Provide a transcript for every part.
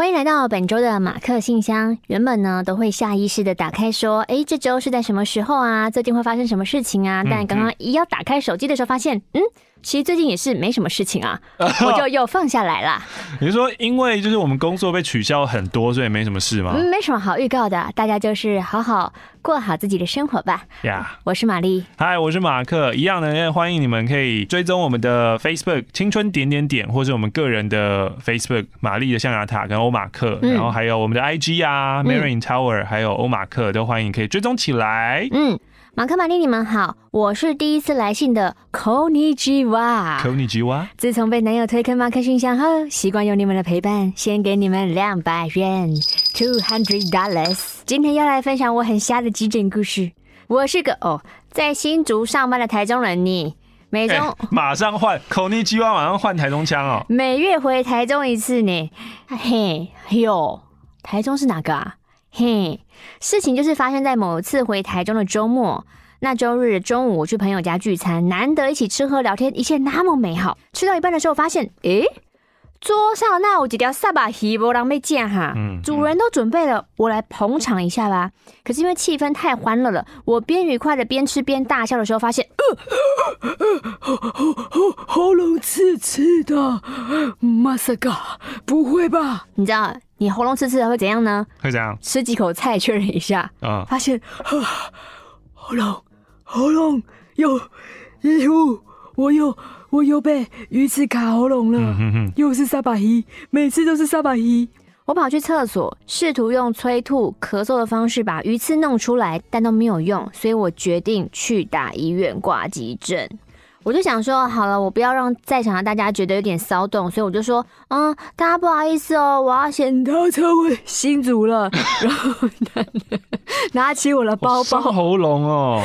欢迎来到本周的马克信箱。原本呢，都会下意识的打开说，哎，这周是在什么时候啊？最近会发生什么事情啊？但刚刚一要打开手机的时候，发现，嗯。其实最近也是没什么事情啊，我就又放下来了。你是说因为就是我们工作被取消很多，所以没什么事吗？嗯，没什么好预告的，大家就是好好过好自己的生活吧。呀.我是玛丽，嗨，我是马克，一样的，欢迎你们可以追踪我们的 Facebook 青春点点点，或是我们个人的 Facebook 玛丽的象牙塔跟欧马克，嗯、然后还有我们的 IG 啊，Marine Tower，还有欧马克都欢迎可以追踪起来。嗯。马克、玛丽，你们好，我是第一次来信的 Konnichiwa。Konnichiwa。自从被男友推坑马克信箱后，习惯有你们的陪伴，先给你们两百元，two hundred dollars。今天要来分享我很瞎的急诊故事。我是个哦，在新竹上班的台中人，呢每周、欸、马上换 Konnichiwa，马上换台中腔哦。每月回台中一次呢？嘿，哟，台中是哪个啊？嘿，事情就是发生在某次回台中的周末。那周日中午，我去朋友家聚餐，难得一起吃喝聊天，一切那么美好。吃到一半的时候，发现，诶，桌上那有几条沙巴鱼，没人要见哈。嗯，主人都准备了，我来捧场一下吧。可是因为气氛太欢乐了，我边愉快的边吃边大笑的时候，发现，呃，呃呃喉喉喉咙刺刺的，马萨嘎，不会吧？你知道？你喉咙刺刺的会怎样呢？会怎样？吃几口菜确认一下啊，发现喉咙喉咙有异物，我又我又被鱼刺卡喉咙了，嗯、哼哼又是沙巴伊，每次都是沙巴伊。我跑去厕所，试图用催吐、咳嗽的方式把鱼刺弄出来，但都没有用，所以我决定去打医院挂急诊。我就想说，好了，我不要让在场的大家觉得有点骚动，所以我就说，嗯，大家不好意思哦，我要先到车位新竹了，然后拿 起我的包包，喉咙哦，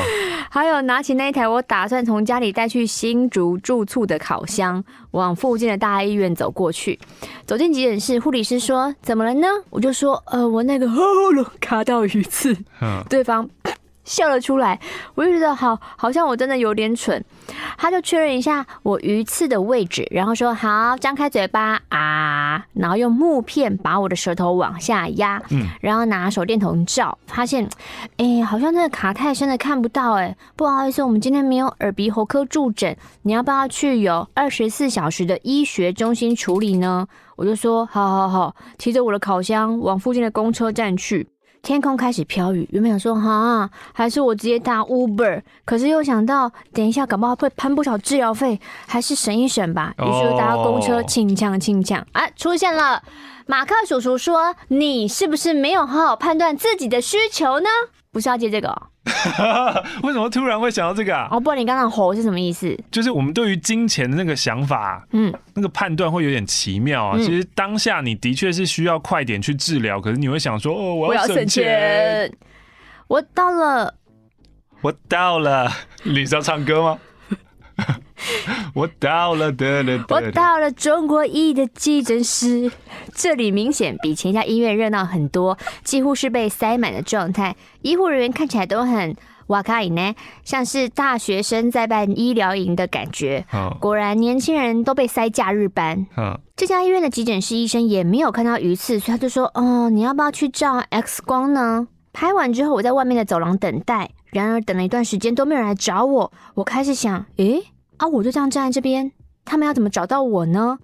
还有拿起那一台我打算从家里带去新竹住处的烤箱，往附近的大医院走过去。走进急诊室，护理师说：“怎么了呢？”我就说：“呃，我那个 喉咙卡到鱼刺。”对方。笑了出来，我就觉得好，好像我真的有点蠢。他就确认一下我鱼刺的位置，然后说：“好，张开嘴巴啊！”然后用木片把我的舌头往下压，嗯，然后拿手电筒照，发现，哎，好像那个卡太深了看不到，哎，不好意思，我们今天没有耳鼻喉科驻诊，你要不要去有二十四小时的医学中心处理呢？我就说：“好好好，提着我的烤箱往附近的公车站去。”天空开始飘雨，原本想说哈，还是我直接搭 Uber，可是又想到等一下搞不好会喷不少治疗费，还是省一省吧。于是搭公车，轻抢轻抢，啊，出现了。马克叔叔说：“你是不是没有好好判断自己的需求呢？”不是要接这个。为什么突然会想到这个啊？哦，不然你刚刚吼是什么意思？就是我们对于金钱的那个想法，嗯，那个判断会有点奇妙啊。嗯、其实当下你的确是需要快点去治疗，可是你会想说，哦，我要省钱。我要省钱。我到了，我到了。你是要唱歌吗？我到了，得了，我到了中国医的急诊室，这里明显比前家医院热闹很多，几乎是被塞满的状态。医护人员看起来都很哇卡伊呢，像是大学生在办医疗营的感觉。果然年轻人都被塞假日班。这家医院的急诊室医生也没有看到鱼刺，所以他就说：“哦，你要不要去照 X 光呢？”拍完之后，我在外面的走廊等待。然而等了一段时间都没有人来找我，我开始想，诶。啊！我就这样站在这边，他们要怎么找到我呢？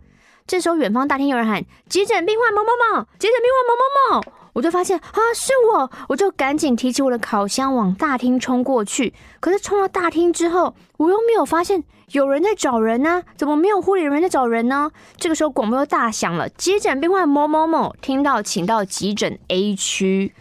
这时候，远方大厅有人喊：“急诊病患某某某，急诊病患某某某。”我就发现啊，是我，我就赶紧提起我的烤箱往大厅冲过去。可是冲到大厅之后，我又没有发现有人在找人呢、啊？怎么没有护理人员在找人呢？这个时候广播又大响了：“急诊病患某某某，听到请到急诊 A 区。”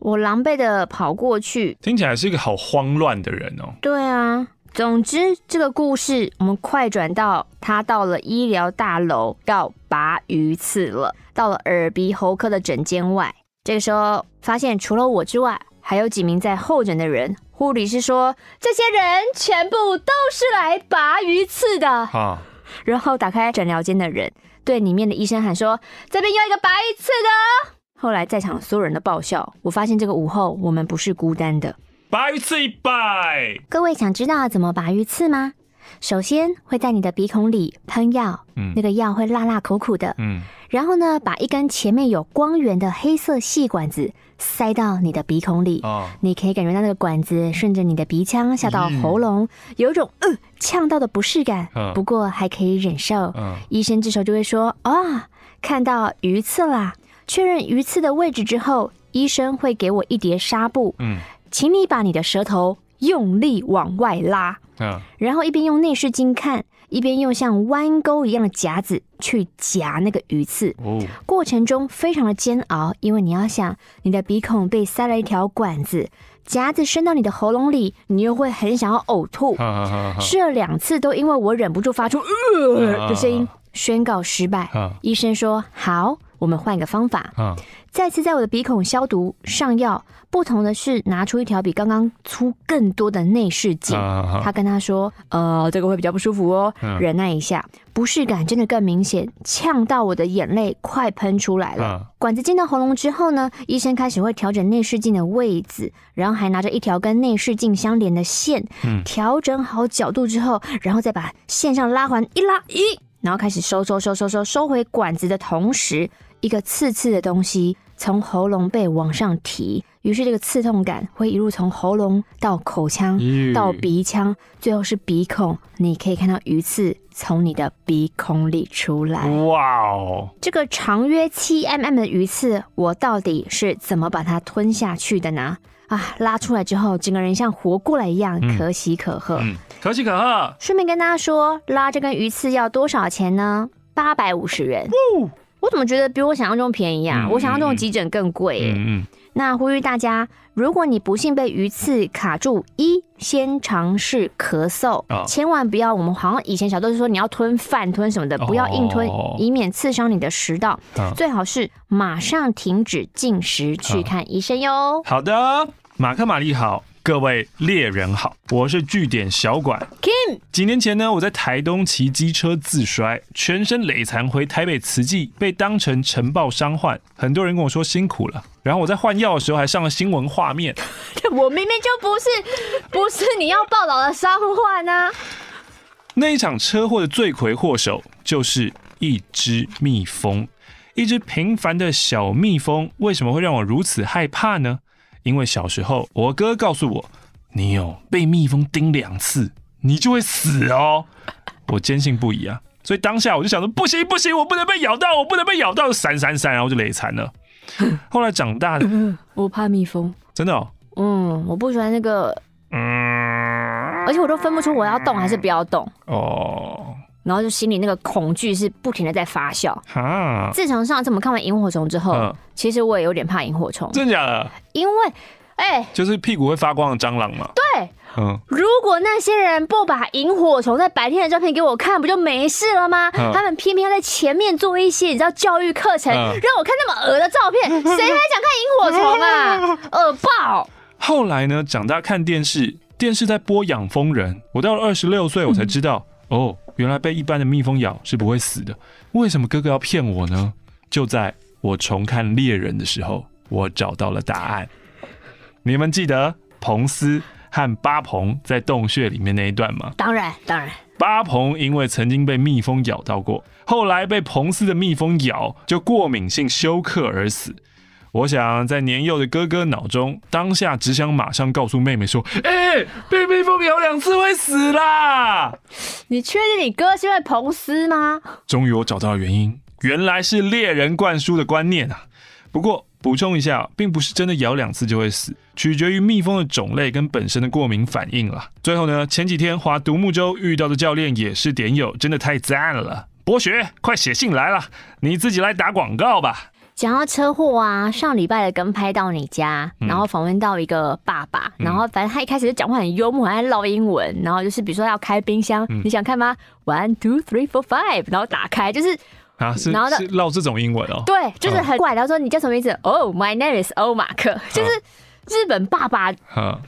我狼狈的跑过去，听起来是一个好慌乱的人哦。对啊。总之，这个故事我们快转到他到了医疗大楼要拔鱼刺了，到了耳鼻喉科的诊间外。这个时候发现除了我之外，还有几名在候诊的人。护理师说：“这些人全部都是来拔鱼刺的。”啊，然后打开诊疗间的人对里面的医生喊说：“这边有一个拔鱼刺的。”后来在场所有人的爆笑，我发现这个午后我们不是孤单的。拔鱼刺一百，各位想知道怎么拔鱼刺吗？首先会在你的鼻孔里喷药，嗯，那个药会辣辣苦苦的，嗯，然后呢，把一根前面有光源的黑色细管子塞到你的鼻孔里，哦，你可以感觉到那个管子顺着你的鼻腔下到喉咙，嗯、有一种呃呛到的不适感，不过还可以忍受。嗯、医生这时候就会说啊、哦，看到鱼刺啦，确认鱼刺的位置之后，医生会给我一叠纱布，嗯，请你把你的舌头用力往外拉。嗯然后一边用内视镜看，一边用像弯钩一样的夹子去夹那个鱼刺。哦，过程中非常的煎熬，因为你要想，你的鼻孔被塞了一条管子，夹子伸到你的喉咙里，你又会很想要呕吐。试了两次都因为我忍不住发出呃的声音，宣告失败。医生说好。我们换一个方法，嗯，再次在我的鼻孔消毒上药。不同的是，拿出一条比刚刚粗更多的内视镜。他跟他说：“呃，这个会比较不舒服哦，忍耐一下。”不适感真的更明显，呛到我的眼泪快喷出来了。管子进到喉咙之后呢，医生开始会调整内视镜的位置，然后还拿着一条跟内视镜相连的线，调整好角度之后，然后再把线上拉环一拉，一，然后开始收收收收收收回管子的同时。一个刺刺的东西从喉咙被往上提，于是这个刺痛感会一路从喉咙到口腔，到鼻腔，最后是鼻孔。你可以看到鱼刺从你的鼻孔里出来。哇哦！这个长约七 mm 的鱼刺，我到底是怎么把它吞下去的呢？啊，拉出来之后，整个人像活过来一样，可喜可贺。嗯，可喜可贺。顺便跟大家说，拉这根鱼刺要多少钱呢？八百五十元。我怎么觉得比我想象中便宜啊？嗯、我想象中急诊更贵、欸。嗯嗯。那呼吁大家，如果你不幸被鱼刺卡住，一先尝试咳嗽，哦、千万不要。我们好像以前小都是说你要吞饭吞什么的，不要硬吞，哦、以免刺伤你的食道。哦、最好是马上停止进食，去看医生哟。好的，马克玛丽好。各位猎人好，我是据点小管 Kim。几年前呢，我在台东骑机车自摔，全身累残，回台北慈济，被当成晨报伤患，很多人跟我说辛苦了。然后我在换药的时候还上了新闻画面。我明明就不是，不是你要报道的伤患啊！那一场车祸的罪魁祸首就是一只蜜蜂，一只平凡的小蜜蜂，为什么会让我如此害怕呢？因为小时候，我哥告诉我，你有被蜜蜂叮两次，你就会死哦。我坚信不疑啊，所以当下我就想说，不行不行，我不能被咬到，我不能被咬到，闪闪闪，然后就累残了。后来长大了，我怕蜜蜂，真的哦。嗯，我不喜欢那个，嗯，而且我都分不出我要动还是不要动哦。然后就心里那个恐惧是不停的在发酵。哈，自从上次我们看完萤火虫之后，嗯、其实我也有点怕萤火虫。真的假的？因为，哎，就是屁股会发光的蟑螂嘛。对，嗯。如果那些人不把萤火虫在白天的照片给我看，不就没事了吗？嗯、他们偏偏要在前面做一些你知道教育课程，嗯、让我看那么恶的照片，谁还想看萤火虫啊？恶爆！后来呢？长大看电视，电视在播养蜂人，我到了二十六岁，我才知道、嗯、哦。原来被一般的蜜蜂咬是不会死的，为什么哥哥要骗我呢？就在我重看《猎人》的时候，我找到了答案。你们记得彭斯和巴蓬在洞穴里面那一段吗？当然，当然。巴蓬因为曾经被蜜蜂咬到过，后来被彭斯的蜜蜂咬，就过敏性休克而死。我想在年幼的哥哥脑中，当下只想马上告诉妹妹说：“哎、欸，被蜜蜂咬两次会死啦！”你确定你哥是因为彭斯吗？终于我找到了原因，原来是猎人灌输的观念啊。不过补充一下，并不是真的咬两次就会死，取决于蜜蜂的种类跟本身的过敏反应啦。最后呢，前几天划独木舟遇到的教练也是点友，真的太赞了。博学，快写信来了，你自己来打广告吧。讲到车祸啊，上礼拜的跟拍到你家，然后访问到一个爸爸，嗯、然后反正他一开始就讲话很幽默，还在唠英文，然后就是比如说要开冰箱，嗯、你想看吗？One two three four five，然后打开就是啊，是然后是唠这种英文哦，对，就是很怪。然后说你叫什么名字？Oh, my name is 欧马克，就是日本爸爸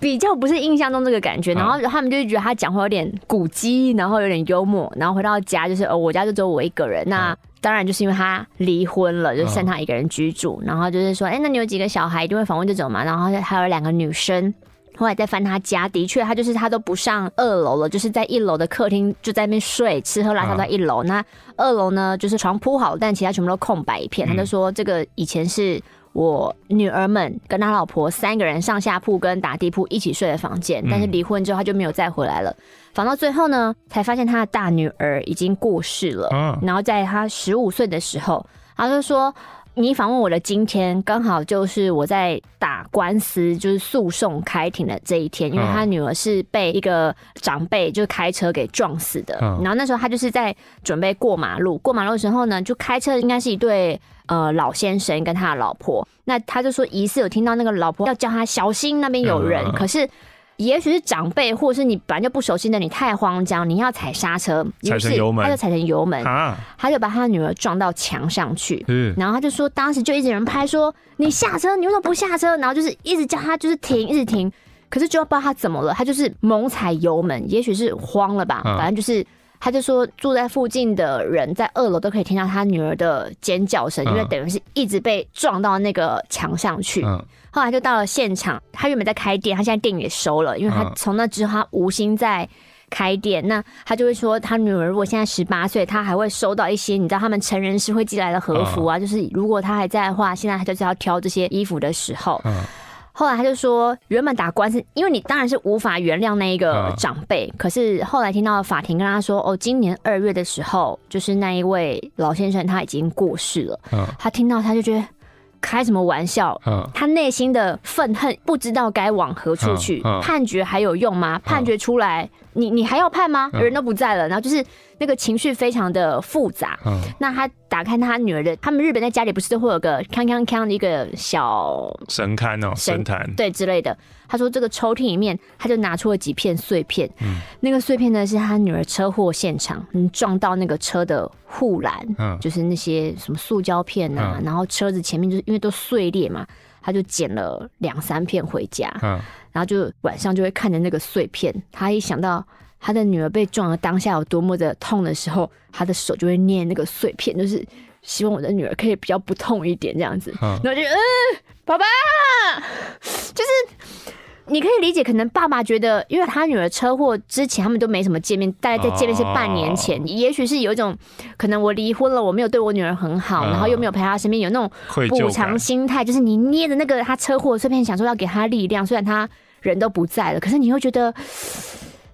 比较不是印象中这个感觉。然后他们就觉得他讲话有点古迹，然后有点幽默。然后回到家就是哦，我家就只有我一个人那。当然，就是因为他离婚了，就剩他一个人居住。然后就是说，哎，那你有几个小孩？一定会访问这种嘛。然后还有两个女生，后来再翻他家，的确他就是他都不上二楼了，就是在一楼的客厅就在那边睡，吃喝拉撒在一楼。那二楼呢，就是床铺好，但其他全部都空白一片。他就说这个以前是我女儿们跟他老婆三个人上下铺跟打地铺一起睡的房间，但是离婚之后他就没有再回来了。房到最后呢，才发现他的大女儿已经过世了。然后在他十五岁的时候，他就说。你访问我的今天，刚好就是我在打官司，就是诉讼开庭的这一天，因为他女儿是被一个长辈就开车给撞死的。然后那时候他就是在准备过马路，过马路的时候呢，就开车应该是一对呃老先生跟他的老婆，那他就说疑似有听到那个老婆要叫他小心，那边有人，可是。也许是长辈，或者是你本来就不熟悉的，你太慌张，你要踩刹车，踩成油门，他就踩成油门，啊、他就把他女儿撞到墙上去，嗯，然后他就说，当时就一直有人拍说，你下车，你为什么不下车？然后就是一直叫他就是停，一直停，可是就不知道他怎么了，他就是猛踩油门，也许是慌了吧，反正就是。他就说，住在附近的人在二楼都可以听到他女儿的尖叫声，因为等于是一直被撞到那个墙上去。后来就到了现场，他原本在开店，他现在店也收了，因为他从那之后他无心在开店。那他就会说，他女儿如果现在十八岁，他还会收到一些你知道他们成人是会寄来的和服啊，就是如果他还在的话，现在他就是要挑这些衣服的时候。后来他就说，原本打官司，因为你当然是无法原谅那一个长辈。可是后来听到法庭跟他说，哦，今年二月的时候，就是那一位老先生他已经过世了。他听到他就觉得开什么玩笑？他内心的愤恨不知道该往何处去。判决还有用吗？判决出来，你你还要判吗？人都不在了，然后就是。那个情绪非常的复杂。嗯，那他打开他女儿的，他们日本在家里不是都会有个锵锵锵的一个小神龛哦，神坛对之类的。他说这个抽屉里面，他就拿出了几片碎片。嗯，那个碎片呢是他女儿车祸现场，嗯，撞到那个车的护栏，嗯，就是那些什么塑胶片啊，然后车子前面就是因为都碎裂嘛，他就捡了两三片回家。嗯，然后就晚上就会看着那个碎片，他一想到。他的女儿被撞的当下有多么的痛的时候，他的手就会捏那个碎片，就是希望我的女儿可以比较不痛一点这样子。然后就嗯，爸爸，就是你可以理解，可能爸爸觉得，因为他女儿车祸之前他们都没什么见面，大概在见面是半年前，也许是有一种可能我离婚了，我没有对我女儿很好，然后又没有陪她身边，有那种补偿心态，就是你捏着那个他车祸碎片，想说要给他力量，虽然他人都不在了，可是你又觉得。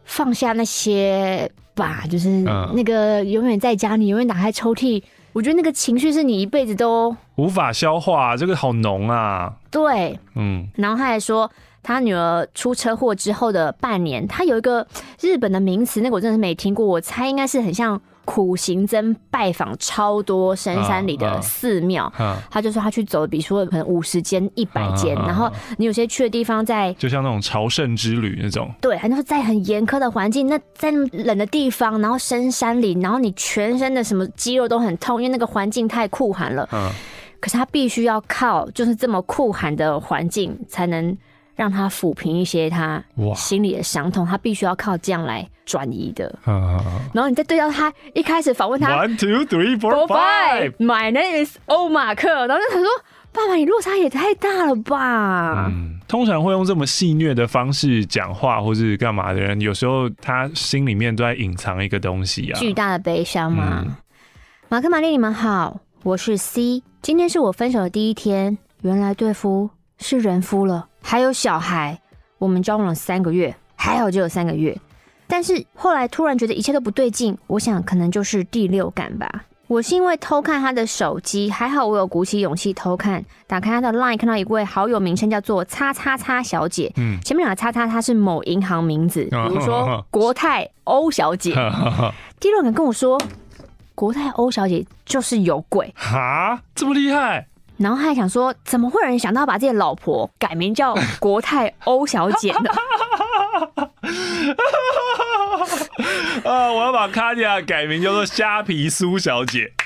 放下那些吧，就是那个永远在家，你永远打开抽屉，我觉得那个情绪是你一辈子都无法消化，这个好浓啊。对，嗯，然后他还说，他女儿出车祸之后的半年，他有一个日本的名词，那个我真的是没听过，我猜应该是很像。苦行僧拜访超多深山里的寺庙，他就说他去走，比如说可能五十间、一百间，然后你有些去的地方在，就像那种朝圣之旅那种，对，还是在很严苛的环境，那在那么冷的地方，然后深山里，然后你全身的什么肌肉都很痛，因为那个环境太酷寒了。可是他必须要靠就是这么酷寒的环境才能。让他抚平一些他心里的伤痛，他必须要靠这样来转移的。然后你再对到他一开始访问他，One two three four five，My name is 欧马克。然后他说：“爸爸，你落差也太大了吧？”嗯，通常会用这么戏谑的方式讲话或是干嘛的人，有时候他心里面都在隐藏一个东西啊，巨大的悲伤吗？嗯、马克、玛丽，你们好，我是 C。今天是我分手的第一天，原来对夫是人夫了。还有小孩，我们交往了三个月，还好只有三个月。但是后来突然觉得一切都不对劲，我想可能就是第六感吧。我是因为偷看他的手机，还好我有鼓起勇气偷看，打开他的 LINE，看到一位好友名称叫做“叉叉叉小姐”，嗯，前面两个叉叉叉是某银行名字，比如说国泰欧小姐。第六感跟我说，国泰欧小姐就是有鬼哈，这么厉害。然后他还想说，怎么会有人想到把自己的老婆改名叫 国泰欧小姐呢？啊！我要把卡地亚改名叫做虾皮苏小姐。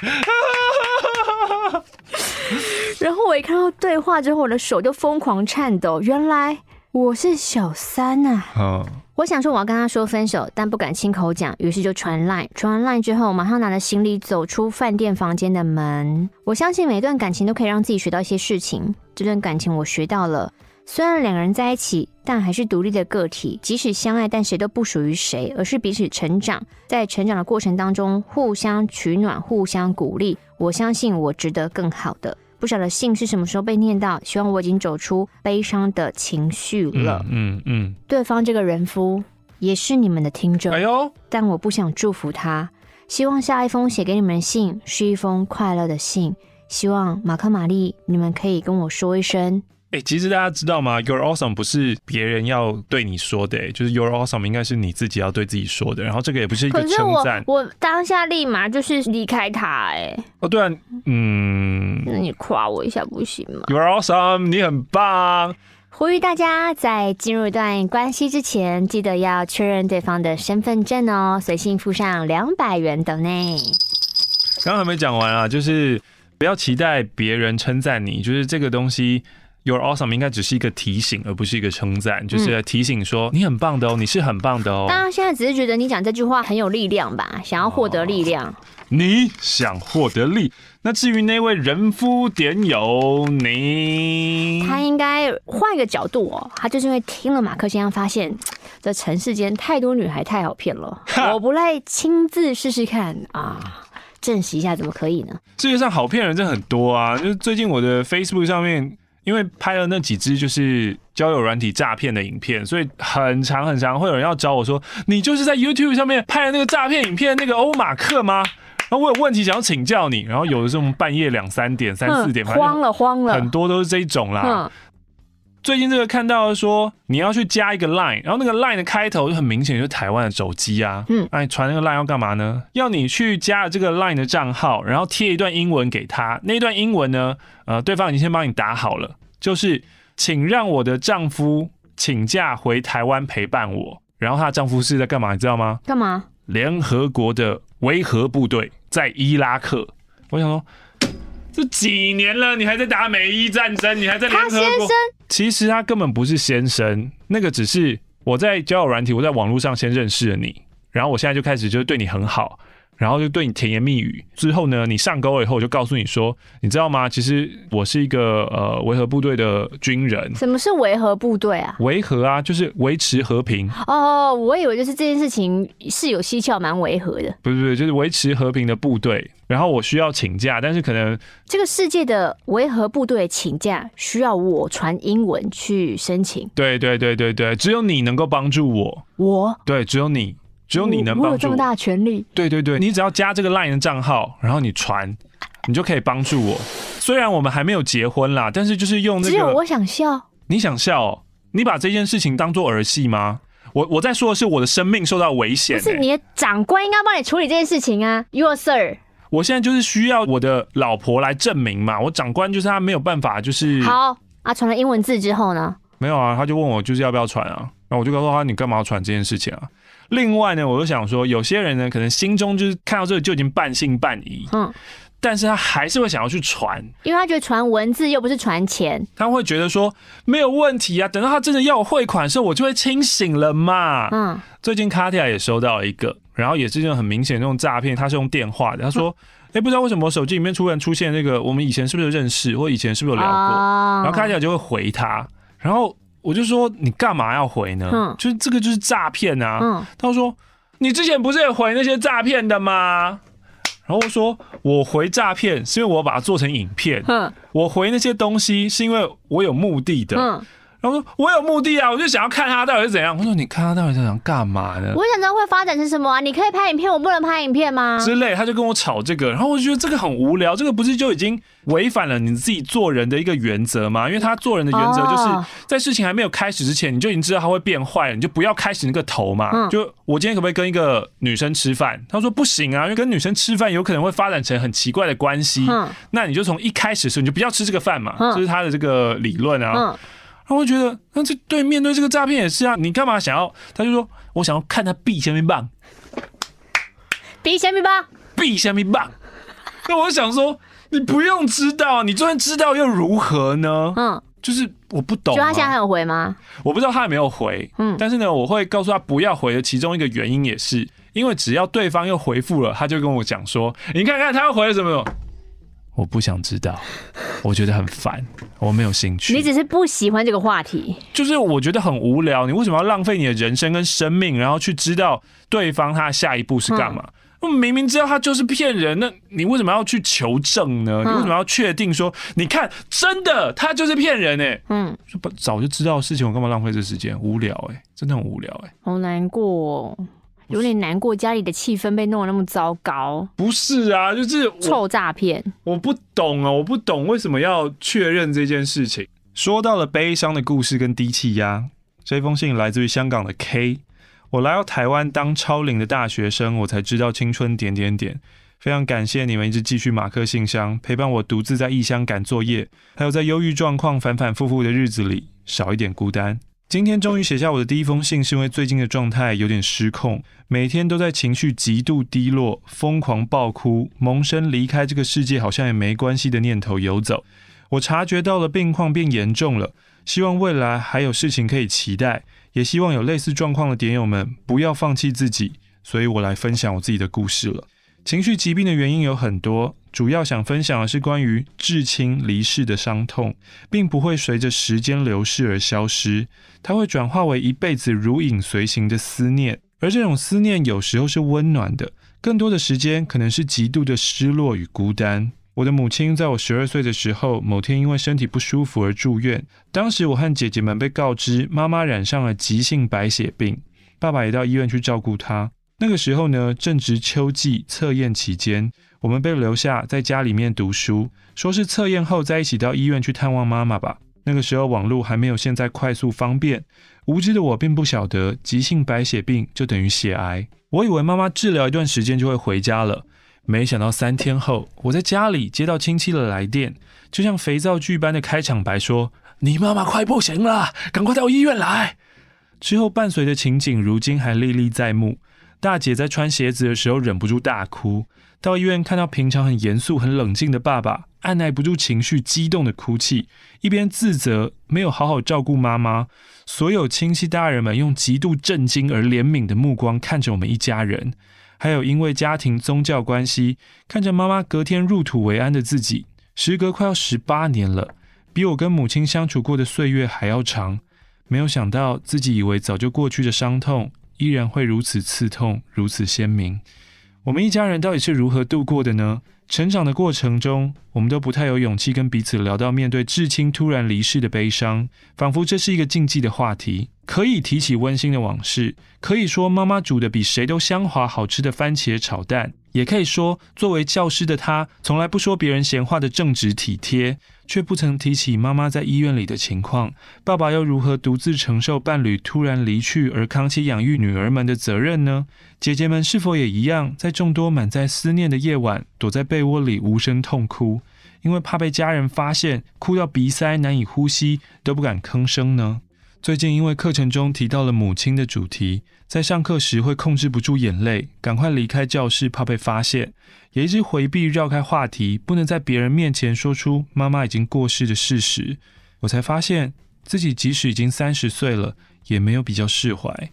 然后我一看到对话之后，我的手就疯狂颤抖。原来我是小三啊！嗯我想说我要跟他说分手，但不敢亲口讲，于是就传 line。传完 line 之后，马上拿着行李走出饭店房间的门。我相信每一段感情都可以让自己学到一些事情。这段感情我学到了，虽然两个人在一起，但还是独立的个体。即使相爱，但谁都不属于谁，而是彼此成长。在成长的过程当中，互相取暖，互相鼓励。我相信我值得更好的。不晓得信是什么时候被念到，希望我已经走出悲伤的情绪了。嗯嗯，嗯，对方这个人夫也是你们的听众。哎呦，但我不想祝福他。希望下一封写给你们的信是一封快乐的信。希望马克玛丽，你们可以跟我说一声。哎、欸，其实大家知道吗？You're awesome 不是别人要对你说的、欸，就是 You're awesome 应该是你自己要对自己说的。然后这个也不是一个称赞。我当下立马就是离开他、欸。哎，哦，对啊，嗯，那你夸我一下不行吗？You're awesome，你很棒。呼吁大家在进入一段关系之前，记得要确认对方的身份证哦。随信附上两百元等内。刚刚还没讲完啊，就是不要期待别人称赞你，就是这个东西。You're awesome 应该只是一个提醒，而不是一个称赞，就是提醒说你很棒的哦，你是很棒的哦。当然，现在只是觉得你讲这句话很有力量吧，想要获得力量。哦，你想获得力？那至于那位人夫点友，你他应该换一个角度哦，他就是因为听了马克先生，发现这尘世间太多女孩太好骗了，我不赖亲自试试看啊，证实一下怎么可以呢？世界上好骗人真的很多啊，就是最近我的 Facebook 上面。因为拍了那几支就是交友软体诈骗的影片，所以很长很长，会有人要找我说：“你就是在 YouTube 上面拍的那个诈骗影片那个欧马克吗？”然后我有问题想要请教你。然后有的时候我们半夜两三点、三四点，慌了慌了，很多都是这一种啦。最近这个看到说你要去加一个 Line，然后那个 Line 的开头就很明显就是台湾的手机啊。嗯，那你传那个 Line 要干嘛呢？要你去加了这个 Line 的账号，然后贴一段英文给他。那段英文呢，呃，对方已经先帮你打好了，就是请让我的丈夫请假回台湾陪伴我。然后她的丈夫是在干嘛？你知道吗？干嘛？联合国的维和部队在伊拉克。我想说。这几年了，你还在打美伊战争，你还在联合国。他先生，其实他根本不是先生，那个只是我在交友软体，我在网络上先认识了你，然后我现在就开始就是对你很好。然后就对你甜言蜜语，之后呢，你上钩了以后，我就告诉你说，你知道吗？其实我是一个呃维和部队的军人。什么是维和部队啊？维和啊，就是维持和平。哦，我以为就是这件事情是有蹊跷，蛮维和的。不是不是，就是维持和平的部队。然后我需要请假，但是可能这个世界的维和部队请假需要我传英文去申请。对对对对对，只有你能够帮助我。我？对，只有你。只有你能帮助我，我有这么大的权利。对对对，你只要加这个 LINE 的账号，然后你传，你就可以帮助我。虽然我们还没有结婚啦，但是就是用那个。只有我想笑。你想笑喔？你把这件事情当做儿戏吗？我我在说的是我的生命受到危险欸。不是你的长官应该帮你处理这件事情啊，Your Sir。我现在就是需要我的老婆来证明嘛，我长官就是他没有办法，就是。好啊，传了英文字之后呢？没有啊，他就问我就是要不要传啊，然后我就告诉他，你干嘛要传这件事情啊？另外呢，我就想说，有些人呢，可能心中就是看到这个就已经半信半疑，嗯，但是他还是会想要去传，因为他觉得传文字又不是传钱，他会觉得说没有问题啊，等到他真的要我汇款的时候，我就会清醒了嘛，嗯。最近卡蒂亚也收到了一个，然后也是这种很明显那种诈骗，他是用电话的，他说，哎、不知道为什么我手机里面突然出现那个，我们以前是不是有认识，或以前是不是有聊过，哦、然后卡蒂亚就会回他，然后。我就说你干嘛要回呢？嗯，就是这个就是诈骗啊。嗯，他说你之前不是也回那些诈骗的吗？然后我说我回诈骗是因为我把它做成影片。嗯，我回那些东西是因为我有目的的。嗯。然后说，我有目的啊，我就想要看他到底是怎样。我说，你看他到底是想干嘛呢？我想知道会发展成什么啊？你可以拍影片，我不能拍影片吗？之类，他就跟我吵这个，然后我就觉得这个很无聊，这个不是就已经违反了你自己做人的一个原则吗？因为他做人的原则就是在事情还没有开始之前，你就已经知道他会变坏了，你就不要开始那个头嘛。就我今天可不可以跟一个女生吃饭？他说不行啊，因为跟女生吃饭有可能会发展成很奇怪的关系。那你就从一开始的时候你就不要吃这个饭嘛，这是他的这个理论啊。他会觉得，那这对面对这个诈骗也是啊，你干嘛想要？他就说，我想要看他 B 下面棒，，B 下面棒，，B 下面棒。那我想说，你不用知道，你就算知道又如何呢？嗯，就是我不懂。就他现在还有回吗？我不知道他有没有回。嗯，但是呢，我会告诉他不要回的其中一个原因也是，因为只要对方又回复了，他就跟我讲说，你看看他又回了什么。我不想知道，我觉得很烦，我没有兴趣。你只是不喜欢这个话题，就是我觉得很无聊。你为什么要浪费你的人生跟生命，然后去知道对方他下一步是干嘛？我、嗯、明明知道他就是骗人，那你为什么要去求证呢？你为什么要确定说，你看真的他就是骗人呢？嗯，不早就知道的事情，我干嘛浪费这时间？无聊哎，真的很无聊哎，好难过、哦。有点难过，家里的气氛被弄得那么糟糕。不是啊，就是臭诈骗。我不懂啊，我不懂为什么要确认这件事情。说到了悲伤的故事跟低气压，这封信来自于香港的 K。我来到台湾当超龄的大学生，我才知道青春点点点。非常感谢你们一直继续马克信箱，陪伴我独自在异乡赶作业，还有在忧郁状况反反复复的日子里少一点孤单。今天终于写下我的第一封信，是因为最近的状态有点失控，每天都在情绪极度低落，疯狂爆哭，萌生离开这个世界好像也没关系的念头游走。我察觉到了病况变严重了，希望未来还有事情可以期待，也希望有类似状况的点友们不要放弃自己，所以我来分享我自己的故事了。情绪疾病的原因有很多，主要想分享的是关于至亲离世的伤痛，并不会随着时间流逝而消失，它会转化为一辈子如影随形的思念，而这种思念有时候是温暖的，更多的时间可能是极度的失落与孤单。我的母亲在我十二岁的时候，某天因为身体不舒服而住院，当时我和姐姐们被告知妈妈染上了急性白血病，爸爸也到医院去照顾她。那个时候呢，正值秋季测验期间，我们被留下在家里面读书，说是测验后再一起到医院去探望妈妈吧。那个时候网络还没有现在快速方便，无知的我并不晓得急性白血病就等于血癌。我以为妈妈治疗一段时间就会回家了，没想到三天后，我在家里接到亲戚的来电，就像肥皂剧般的开场白说：“你妈妈快不行了，赶快到医院来。”之后伴随的情景，如今还历历在目。大姐在穿鞋子的时候忍不住大哭，到医院看到平常很严肃、很冷静的爸爸，按捺不住情绪，激动的哭泣，一边自责没有好好照顾妈妈。所有亲戚大人们用极度震惊而怜悯的目光看着我们一家人，还有因为家庭宗教关系，看着妈妈隔天入土为安的自己，时隔快要十八年了，比我跟母亲相处过的岁月还要长。没有想到自己以为早就过去的伤痛。依然会如此刺痛，如此鲜明。我们一家人到底是如何度过的呢？成长的过程中，我们都不太有勇气跟彼此聊到面对至亲突然离世的悲伤，仿佛这是一个禁忌的话题。可以提起温馨的往事，可以说妈妈煮的比谁都香滑好吃的番茄炒蛋，也可以说作为教师的她，从来不说别人闲话的正直体贴。却不曾提起妈妈在医院里的情况，爸爸又如何独自承受伴侣突然离去而扛起养育女儿们的责任呢？姐姐们是否也一样，在众多满载思念的夜晚，躲在被窝里无声痛哭，因为怕被家人发现，哭到鼻塞难以呼吸，都不敢吭声呢？最近因为课程中提到了母亲的主题，在上课时会控制不住眼泪，赶快离开教室，怕被发现，也一直回避绕开话题，不能在别人面前说出妈妈已经过世的事实。我才发现自己即使已经三十岁了，也没有比较释怀。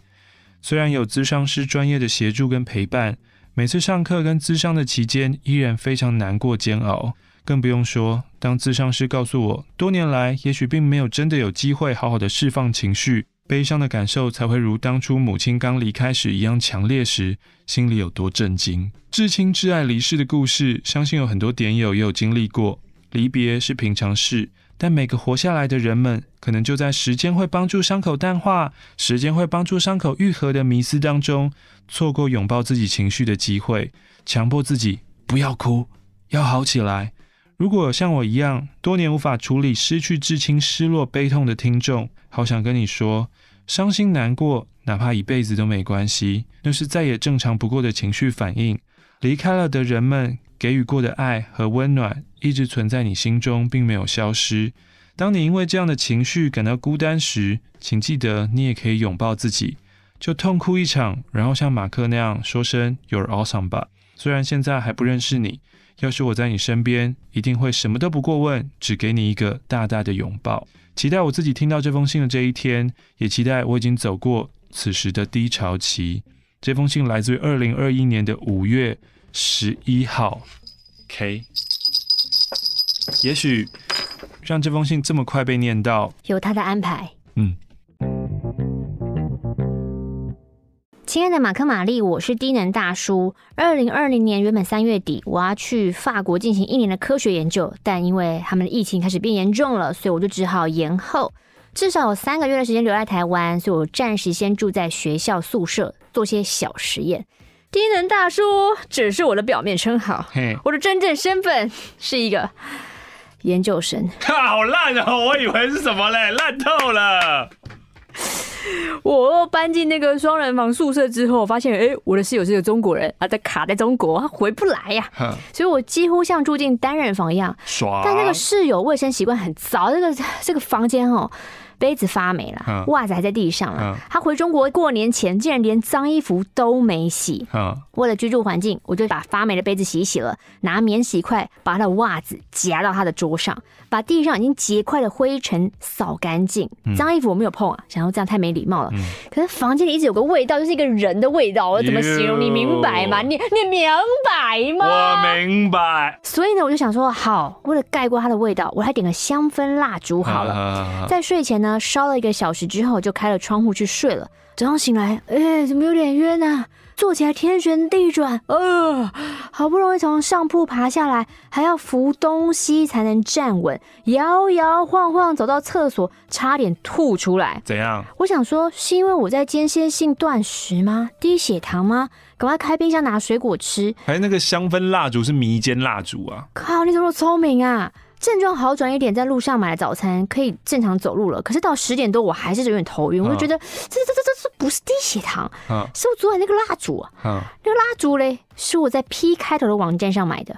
虽然有咨商师专业的协助跟陪伴，每次上课跟咨商的期间，依然非常难过煎熬。更不用说，当咨商师告诉我，多年来也许并没有真的有机会好好的释放情绪，悲伤的感受才会如当初母亲刚离开时一样强烈时，心里有多震惊。至亲至爱离世的故事，相信有很多点友也有经历过。离别是平常事，但每个活下来的人们，可能就在时间会帮助伤口淡化、时间会帮助伤口愈合的迷思当中，错过拥抱自己情绪的机会，强迫自己不要哭，要好起来。如果像我一样多年无法处理失去至亲失落悲痛的听众，好想跟你说，伤心难过，哪怕一辈子都没关系，那是再也正常不过的情绪反应。离开了的人们给予过的爱和温暖，一直存在你心中，并没有消失。当你因为这样的情绪感到孤单时，请记得你也可以拥抱自己，就痛哭一场，然后像马克那样说声 “You're awesome” 吧。虽然现在还不认识你。要是我在你身边，一定会什么都不过问，只给你一个大大的拥抱。期待我自己听到这封信的这一天，也期待我已经走过此时的低潮期。这封信来自于二零二一年的五月十一号。K。也许让这封信这么快被念到，有他的安排。嗯。亲爱的马克玛丽，我是低能大叔。二零二零年原本三月底我要去法国进行一年的科学研究，但因为他们的疫情开始变严重了，所以我就只好延后。至少有三个月的时间留在台湾，所以我暂时先住在学校宿舍，做些小实验。低能大叔只是我的表面称号，我的真正身份是一个研究生。好烂哦！我以为是什么嘞？烂透了。我搬进那个双人房宿舍之后，发现哎、欸，我的室友是个中国人，他在卡在中国，他回不来呀、啊。所以我几乎像住进单人房一样。爽。但那个室友卫生习惯很糟，这个这个房间哦。杯子发霉了，袜子还在地上了。他回中国过年前竟然连脏衣服都没洗。为了居住环境，我就把发霉的杯子洗洗了，拿免洗筷把他的袜子夹到他的桌上，把地上已经结块的灰尘扫干净。脏衣服我没有碰啊，想要这样太没礼貌了。可是房间里一直有个味道，就是一个人的味道，我怎么形容？你明白吗？你你明白吗？我明白。所以呢，我就想说，好，为了盖过它的味道，我还点个香氛蜡烛好了，在睡前呢。烧了一个小时之后，就开了窗户去睡了。早上醒来，哎、欸，怎么有点晕呢？坐起来天旋地转，呃，好不容易从上铺爬下来，还要扶东西才能站稳，摇摇晃晃走到厕所，差点吐出来。怎样？我想说，是因为我在间歇性断食吗？低血糖吗？赶快开冰箱拿水果吃。还那个香氛蜡烛是迷奸蜡烛啊！靠，你怎么聪明啊？症状好转一点，在路上买了早餐，可以正常走路了。可是到十点多，我还是有点头晕，我就觉得这这这这这不是低血糖，是我昨晚那个蜡烛啊。那个蜡烛嘞，是我在 P 开头的网站上买的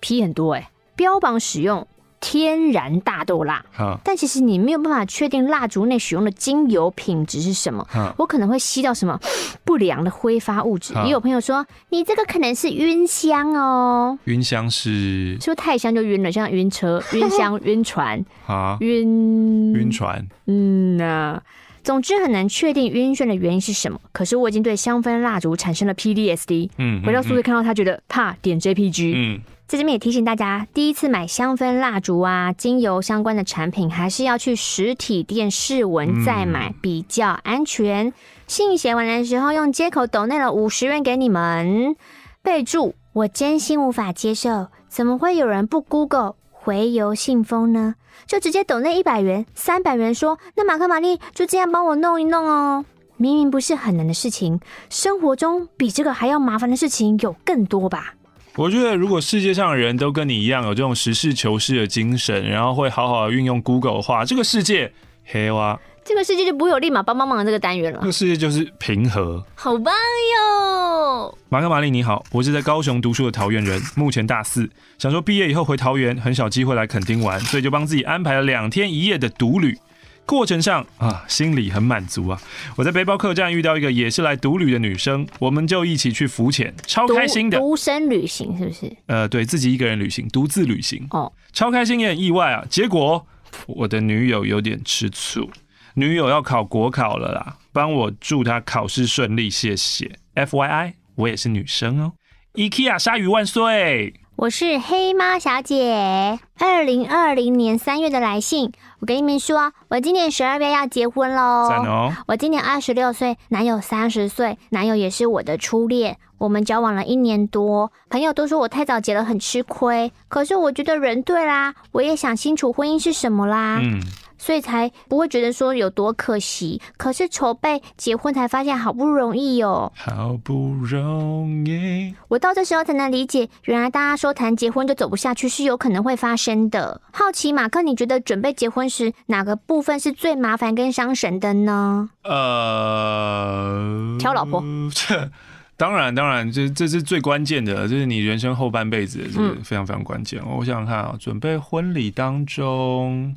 ，P 很多哎，标榜使用。天然大豆蜡，但其实你没有办法确定蜡烛内使用的精油品质是什么，我可能会吸到什么 不良的挥发物质。也有朋友说，你这个可能是晕香哦，晕香是，是不是太香就晕了，像晕车、晕香、晕船啊，晕晕船。嗯呐，总之很难确定晕眩的原因是什么。可是我已经对香氛蜡烛产生了 PDSD 嗯，回到宿舍看到他觉得怕点 JPG，嗯。在这边也提醒大家，第一次买香氛蜡烛啊、精油相关的产品，还是要去实体店试闻再买，比较安全。信写完的时候，用接口抖内了五十元给你们。备注：我真心无法接受，怎么会有人不 Google 回邮信封呢？就直接抖内一百元、三百元说，说那马克玛丽就这样帮我弄一弄哦。明明不是很难的事情，生活中比这个还要麻烦的事情有更多吧。我觉得，如果世界上的人都跟你一样有这种实事求是的精神，然后会好好的运用 Google 的话，这个世界黑哇，这个世界就不会有立马帮帮忙的这个单元了。这个世界就是平和，好棒哟！马克玛丽你好，我是在高雄读书的桃园人，目前大四，想说毕业以后回桃园，很少机会来垦丁玩，所以就帮自己安排了两天一夜的独旅。过程上啊，心里很满足啊！我在背包客栈遇到一个也是来独旅的女生，我们就一起去浮潜，超开心的。独身旅行是不是？呃，对自己一个人旅行，独自旅行哦，超开心也很意外啊！结果我的女友有点吃醋，女友要考国考了啦，帮我祝她考试顺利，谢谢。FYI，我也是女生哦。IKEA 鲨鱼万岁！我是黑猫小姐。二零二零年三月的来信，我跟你们说，我今年十二月要结婚喽。哦、我今年二十六岁，男友三十岁，男友也是我的初恋。我们交往了一年多，朋友都说我太早结了很吃亏，可是我觉得人对啦，我也想清楚婚姻是什么啦。嗯。所以才不会觉得说有多可惜，可是筹备结婚才发现好不容易哦，好不容易。我到这时候才能理解，原来大家说谈结婚就走不下去是有可能会发生的。好奇马克，你觉得准备结婚时哪个部分是最麻烦跟伤神的呢？呃，挑老婆。这 当然当然，这这是最关键的，这是你人生后半辈子，这是非常非常关键。嗯、我想想看啊，准备婚礼当中。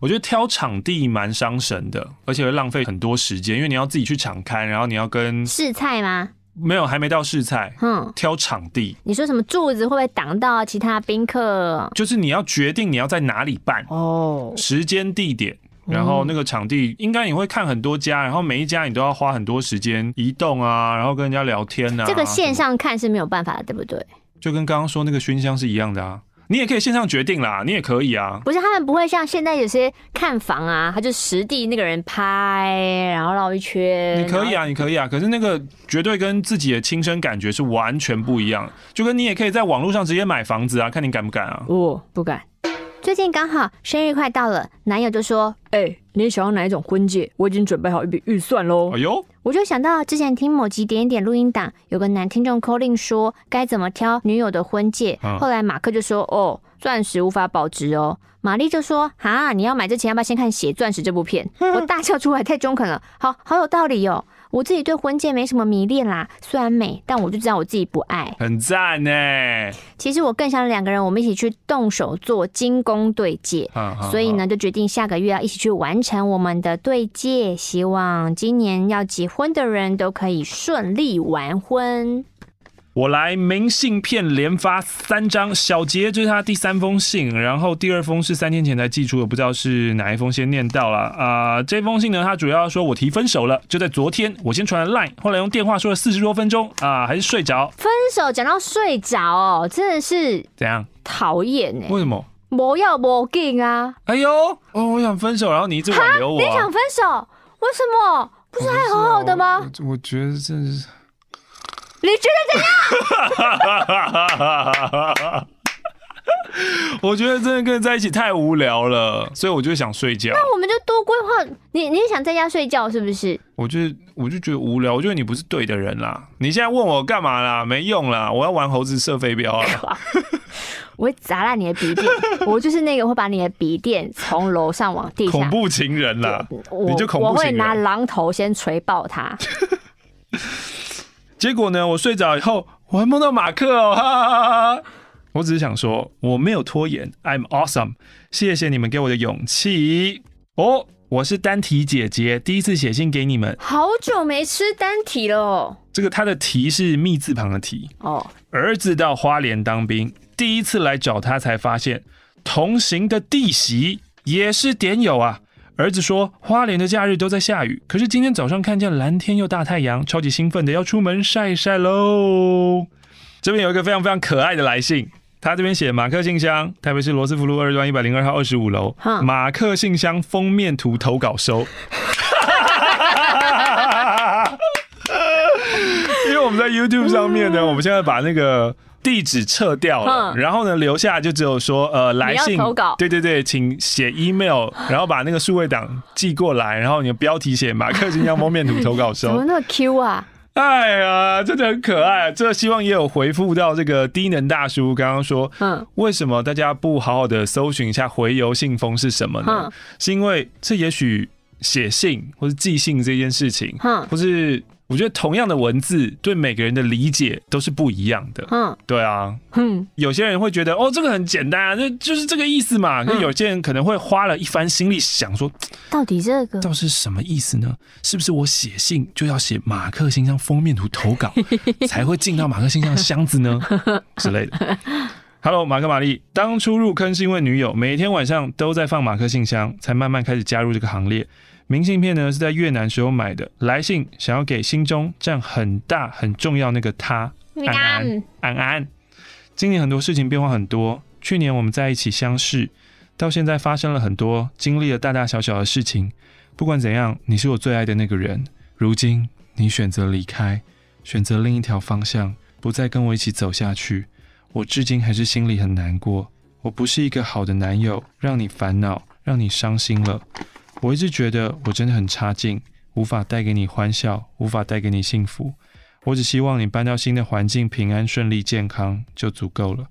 我觉得挑场地蛮伤神的，而且会浪费很多时间，因为你要自己去场勘，然后你要跟试菜吗？没有，还没到试菜。嗯，挑场地。你说什么柱子会不会挡到其他宾客？就是你要决定你要在哪里办哦，时间地点，然后那个场地应该你会看很多家，然后每一家你都要花很多时间移动啊，然后跟人家聊天啊。这个线上看是没有办法的，对不对？就跟刚刚说那个熏香是一样的啊。你也可以线上决定啦，你也可以啊。不是他们不会像现在有些看房啊，他就实地那个人拍，然后绕一圈。你可以啊，你可以啊，可是那个绝对跟自己的亲身感觉是完全不一样。就跟你也可以在网络上直接买房子啊，看你敢不敢啊？我不敢。最近刚好生日快到了，男友就说：“哎、欸，你想要哪一种婚戒？我已经准备好一笔预算喽。”哎呦，我就想到之前听某集点点录音档，有个男听众 call in 说该怎么挑女友的婚戒。嗯、后来马克就说：“哦，钻石无法保值哦。”玛丽就说：“哈，你要买之前要不要先看《血钻石》这部片？” 我大笑出来，太中肯了，好好有道理哦。我自己对婚戒没什么迷恋啦，虽然美，但我就知道我自己不爱。很赞呢。其实我更想两个人，我们一起去动手做精工对戒。所以呢，就决定下个月要一起去完成我们的对戒。希望今年要结婚的人都可以顺利完婚。我来明信片连发三张，小杰这是他第三封信，然后第二封是三天前才寄出的，不知道是哪一封先念到了啊、呃？这封信呢，他主要说我提分手了，就在昨天，我先传了 Line，后来用电话说了四十多分钟啊，还是睡着。分手讲到睡着哦，真的是怎样？讨厌呢？为什么？不要不给啊！哎呦，哦，我想分手，然后你一直挽留我、啊。你想分手？为什么？不是还好好的吗？我，我，我觉得真的是。你觉得怎样？我觉得真的跟人在一起太无聊了，所以我就想睡觉。那我们就多规划。你你想在家睡觉是不是？我就我就觉得无聊。我觉得你不是对的人啦。你现在问我干嘛啦？没用啦！我要玩猴子射飞镖啊。我会砸烂你的鼻垫。我就是那个会把你的鼻垫从楼上往地下。恐怖情人啦！你就恐怖情人。我会拿榔头先锤爆他。结果呢？我睡着以后，我还梦到马克哦！哈哈哈哈，我只是想说，我没有拖延，I'm awesome！谢谢你们给我的勇气哦！我是单体姐姐，第一次写信给你们，好久没吃单体了。这个他的“体”是“密”字旁的“体”哦。儿子到花莲当兵，第一次来找他，才发现同行的弟媳也是点友啊。儿子说：“花莲的假日都在下雨，可是今天早上看见蓝天又大太阳，超级兴奋的要出门晒晒喽。”这边有一个非常非常可爱的来信，他这边写马克信箱，台北市罗斯福路二段一百零二号二十五楼，马克信箱封面图投稿收。因为我们在 YouTube 上面呢，我们现在把那个。地址撤掉了，然后呢，留下就只有说，呃，来信，对对对，请写 email，然后把那个数位档寄过来，然后你的标题写马克信箱封面图投稿收。怎么那么 Q 啊？哎呀，真的很可爱。这希望也有回复到这个低能大叔刚刚说，嗯，为什么大家不好好的搜寻一下回邮信封是什么呢？是因为这也许写信或是寄信这件事情，嗯或是。我觉得同样的文字对每个人的理解都是不一样的。嗯，对啊，嗯，有些人会觉得哦，这个很简单啊，这就是这个意思嘛。那、嗯、有些人可能会花了一番心力想说，到底这个到底是什么意思呢？是不是我写信就要写马克信箱封面图投稿 才会进到马克信箱的箱子呢 之类的？Hello，马克玛丽，当初入坑是因为女友每天晚上都在放马克信箱，才慢慢开始加入这个行列。明信片呢是在越南时候买的，来信想要给心中占很大很重要那个他安安安安。今年很多事情变化很多，去年我们在一起相识，到现在发生了很多，经历了大大小小的事情。不管怎样，你是我最爱的那个人。如今你选择离开，选择另一条方向，不再跟我一起走下去，我至今还是心里很难过。我不是一个好的男友，让你烦恼，让你伤心了。我一直觉得我真的很差劲，无法带给你欢笑，无法带给你幸福。我只希望你搬到新的环境，平安顺利、健康就足够了。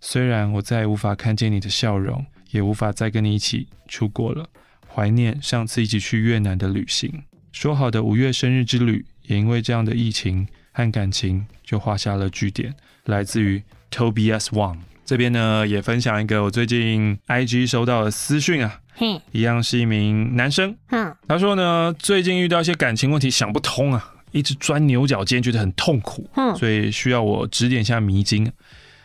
虽然我再也无法看见你的笑容，也无法再跟你一起出国了，怀念上次一起去越南的旅行。说好的五月生日之旅，也因为这样的疫情和感情，就画下了句点。来自于 Tobias Wang。这边呢，也分享一个我最近 IG 收到的私讯啊，嘿，一样是一名男生，嗯，他说呢，最近遇到一些感情问题想不通啊，一直钻牛角尖，觉得很痛苦，嗯，所以需要我指点一下迷津。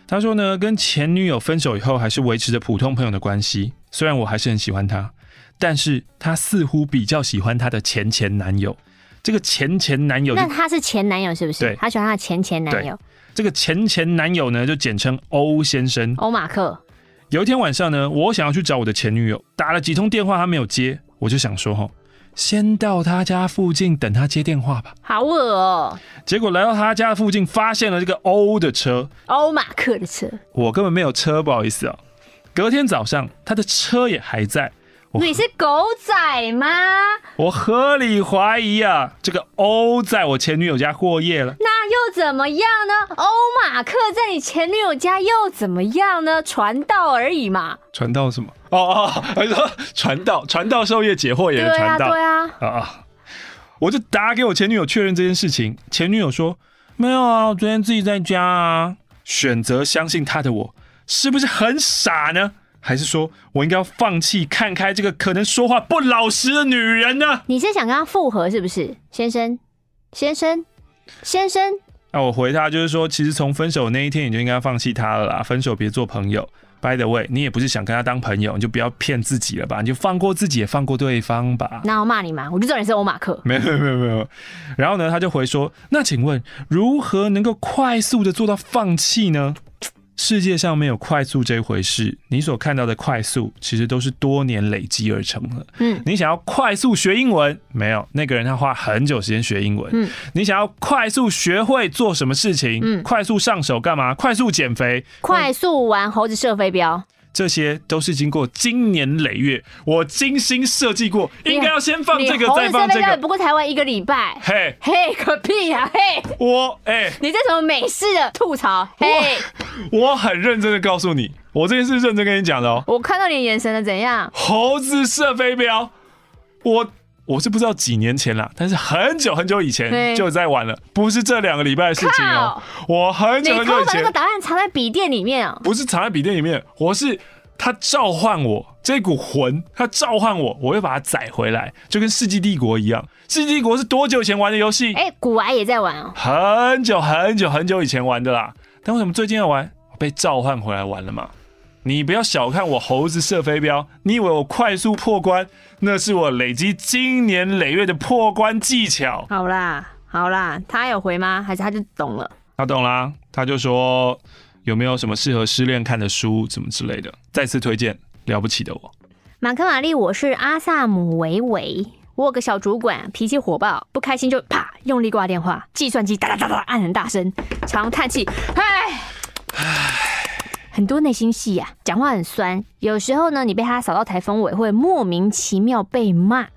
他说呢，跟前女友分手以后，还是维持着普通朋友的关系，虽然我还是很喜欢他，但是他似乎比较喜欢他的前前男友。这个前前男友，那他是前男友是不是？对，他喜欢他的前前男友。这个前前男友呢，就简称欧先生，欧马克。有一天晚上呢，我想要去找我的前女友，打了几通电话，她没有接，我就想说哈，先到她家附近等她接电话吧。好恶哦！结果来到她家附近，发现了这个欧的车，欧马克的车，我根本没有车，不好意思啊。隔天早上，她的车也还在。你是狗仔吗？我合理怀疑啊，这个欧在我前女友家过夜了。那又怎么样呢？欧马克在你前女友家又怎么样呢？传道而已嘛。传道什么？哦哦，还说传道，传道授业解惑也是传道。对啊，啊啊！我就打给我前女友确认这件事情，前女友说没有啊，我昨天自己在家啊。选择相信他的我，是不是很傻呢？还是说我应该要放弃看开这个可能说话不老实的女人呢？你是想跟她复合是不是，先生？先生？先生？那我回他就是说，其实从分手那一天你就应该放弃他了啦，分手别做朋友。By the way，你也不是想跟他当朋友，你就不要骗自己了吧，你就放过自己，也放过对方吧。那我骂你吗？我就知道你是欧马克。没有没有没有没有。然后呢，他就回说，那请问如何能够快速的做到放弃呢？世界上没有快速这回事，你所看到的快速，其实都是多年累积而成的。嗯，你想要快速学英文，没有那个人他花很久时间学英文。嗯，你想要快速学会做什么事情，嗯，快速上手干嘛？快速减肥，快速玩猴子射飞镖。这些都是经过经年累月，我精心设计过，应该要先放这个，再放这个。不过台湾一个礼拜，嘿，嘿，个屁呀，嘿，我，哎，你这什么美式的吐槽？嘿，我很认真的告诉你，我这件事认真跟你讲的哦。我看到你眼神了，怎样？猴子射飞镖，我我是不知道几年前了，但是很久很久以前就在玩了，不是这两个礼拜的事情哦。我很久很久以前，那个答案藏在笔电里面啊？不是藏在笔电里面，我是。他召唤我这股魂，他召唤我，我会把它载回来，就跟《世纪帝国》一样。《世纪帝国》是多久以前玩的游戏？哎、欸，古玩也在玩哦。很久很久很久以前玩的啦。但为什么最近要玩？被召唤回来玩了嘛。你不要小看我猴子射飞镖，你以为我快速破关？那是我累积经年累月的破关技巧。好啦，好啦，他有回吗？还是他就懂了？他懂啦，他就说。有没有什么适合失恋看的书，怎么之类的？再次推荐《了不起的我》。马克玛丽，我是阿萨姆维维。我有个小主管，脾气火爆，不开心就啪用力挂电话，计算机哒哒哒哒按很大声，常叹气，唉唉，很多内心戏呀、啊，讲话很酸。有时候呢，你被他扫到台风尾，会莫名其妙被骂。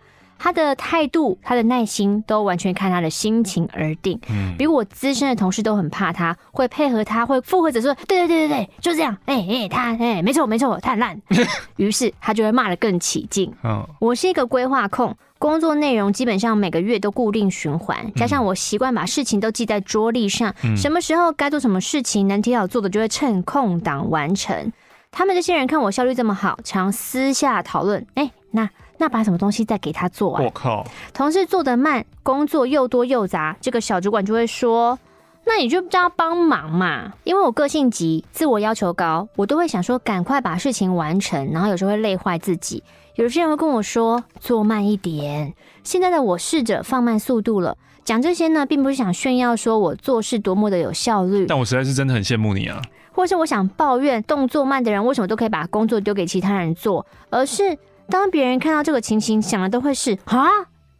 他的态度、他的耐心都完全看他的心情而定。嗯，比我资深的同事都很怕他，会配合他，会附和着说：“对对对对对，就这样。欸”哎、欸、哎，他哎、欸，没错没错，他很烂。于是他就会骂得更起劲。嗯，我是一个规划控，工作内容基本上每个月都固定循环，加上我习惯把事情都记在桌历上，嗯、什么时候该做什么事情，能提早做的就会趁空档完成。他们这些人看我效率这么好，常私下讨论：哎、欸，那。那把什么东西再给他做啊？我靠！同事做的慢，工作又多又杂，这个小主管就会说：“那你就叫他帮忙嘛。”因为我个性急，自我要求高，我都会想说赶快把事情完成，然后有时候会累坏自己。有些人会跟我说做慢一点。现在的我试着放慢速度了。讲这些呢，并不是想炫耀说我做事多么的有效率，但我实在是真的很羡慕你啊。或是我想抱怨动作慢的人为什么都可以把工作丢给其他人做，而是。当别人看到这个情形，想的都会是啊，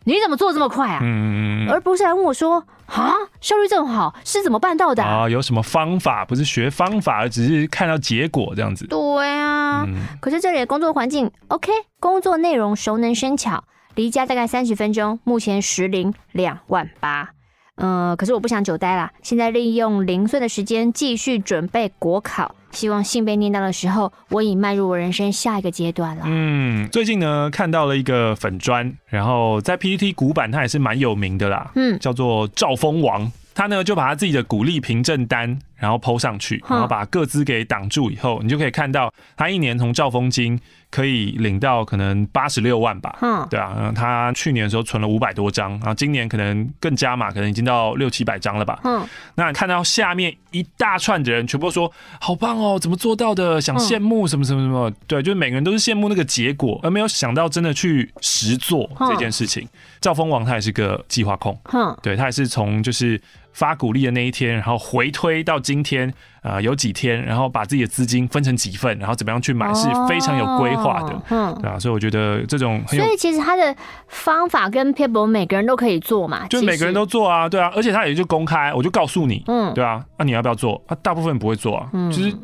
你怎么做这么快啊？嗯，而不是来问我说啊，效率这么好，是怎么办到的啊？啊，有什么方法？不是学方法，而只是看到结果这样子。对啊，嗯，可是这里的工作环境 OK，工作内容熟能生巧，离家大概三十分钟，目前时领两万八。嗯，可是我不想久待啦，现在利用零碎的时间继续准备国考。希望信被念到的时候，我已迈入我人生下一个阶段了。嗯，最近呢看到了一个粉砖，然后在 PTT 古板它也是蛮有名的啦。嗯，叫做赵峰王，他呢就把他自己的鼓励凭证单，然后 PO 上去，然后把各资给挡住以后，你就可以看到他一年从兆丰金。可以领到可能八十六万吧，嗯，对啊，然后他去年的时候存了五百多张，然后今年可能更加嘛，可能已经到六七百张了吧，嗯，那你看到下面一大串的人全部都说好棒哦，怎么做到的？想羡慕什么什么什么，对，就是每个人都是羡慕那个结果，而没有想到真的去实做这件事情。兆丰王他也是个计划控，嗯，对他也是从就是发鼓励的那一天，然后回推到今天，啊、呃，有几天，然后把自己的资金分成几份，然后怎么样去买，是非常有规划的，嗯，对啊，所以我觉得这种很有，所以其实他的方法跟 people 每个人都可以做嘛，就每个人都做啊，对啊，而且他也就公开，我就告诉你，嗯，对啊，那、啊、你要不要做？啊，大部分不会做啊，嗯，其实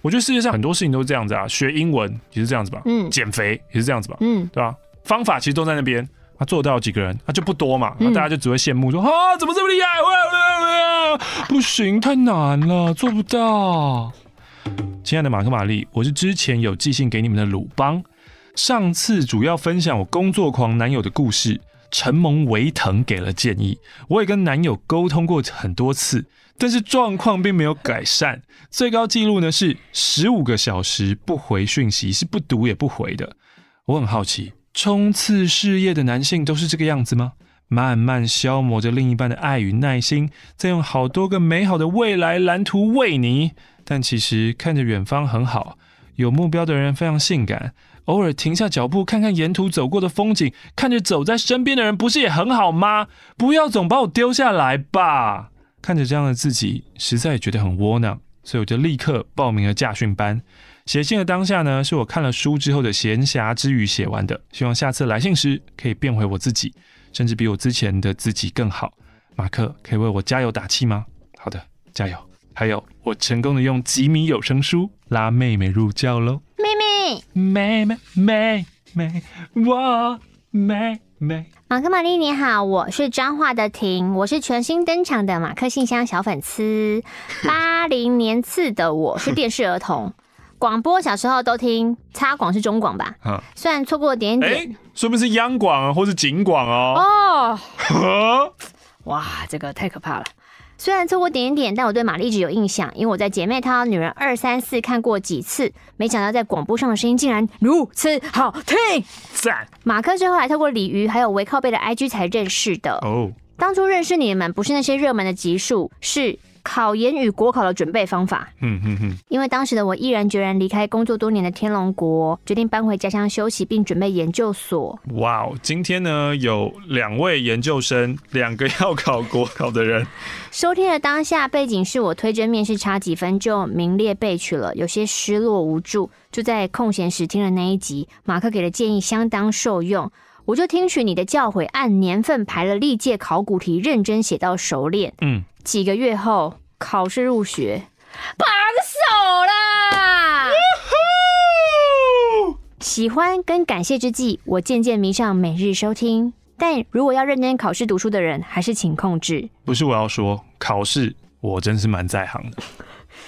我觉得世界上很多事情都是这样子啊，学英文也是这样子吧，嗯，减肥也是这样子吧，嗯，对吧、啊？方法其实都在那边。他做到几个人，他就不多嘛，那大家就只会羡慕说啊，怎么这么厉害？不行，太难了，做不到。亲爱的马克玛丽，我是之前有寄信给你们的鲁邦，上次主要分享我工作狂男友的故事，承蒙维腾给了建议，我也跟男友沟通过很多次，但是状况并没有改善，最高纪录呢是十五个小时不回讯息，是不读也不回的。我很好奇。冲刺事业的男性都是这个样子吗？慢慢消磨着另一半的爱与耐心，再用好多个美好的未来蓝图喂你。但其实看着远方很好，有目标的人非常性感。偶尔停下脚步，看看沿途走过的风景，看着走在身边的人，不是也很好吗？不要总把我丢下来吧。看着这样的自己，实在觉得很窝囊，所以我就立刻报名了驾训班。写信的当下呢，是我看了书之后的闲暇之余写完的。希望下次来信时可以变回我自己，甚至比我之前的自己更好。马克，可以为我加油打气吗？好的，加油！还有，我成功的用吉米有声书拉妹妹入教喽。妹妹，妹妹，妹妹，我妹妹。马克玛丽你好，我是彰化的婷，我是全新登场的马克信箱小粉丝。八零年次的我是电视儿童。广播小时候都听，插广是中广吧？嗯，虽然错过点点，哎、欸，说不定是央广啊，或是警广哦。哦，呵 哇，这个太可怕了。虽然错过点点，但我对玛丽一直有印象，因为我在姐妹淘女人二三四看过几次。没想到在广播上的声音竟然如此好听，赞！马克是后来透过鲤鱼还有微靠背的 IG 才认识的哦。当初认识你们不是那些热门的集数，是。考研与国考的准备方法。嗯嗯嗯。因为当时的我毅然决然离开工作多年的天龙国，决定搬回家乡休息，并准备研究所。哇哦！今天呢，有两位研究生，两个要考国考的人。收听的当下，背景是我推甄面试差几分就名列备取了，有些失落无助。就在空闲时听了那一集，马克给的建议相当受用，我就听取你的教诲，按年份排了历届考古题，认真写到熟练。嗯。几个月后考试入学，榜首啦！喜欢跟感谢之际，我渐渐迷上每日收听。但如果要认真考试读书的人，还是请控制。不是我要说，考试我真是蛮在行的。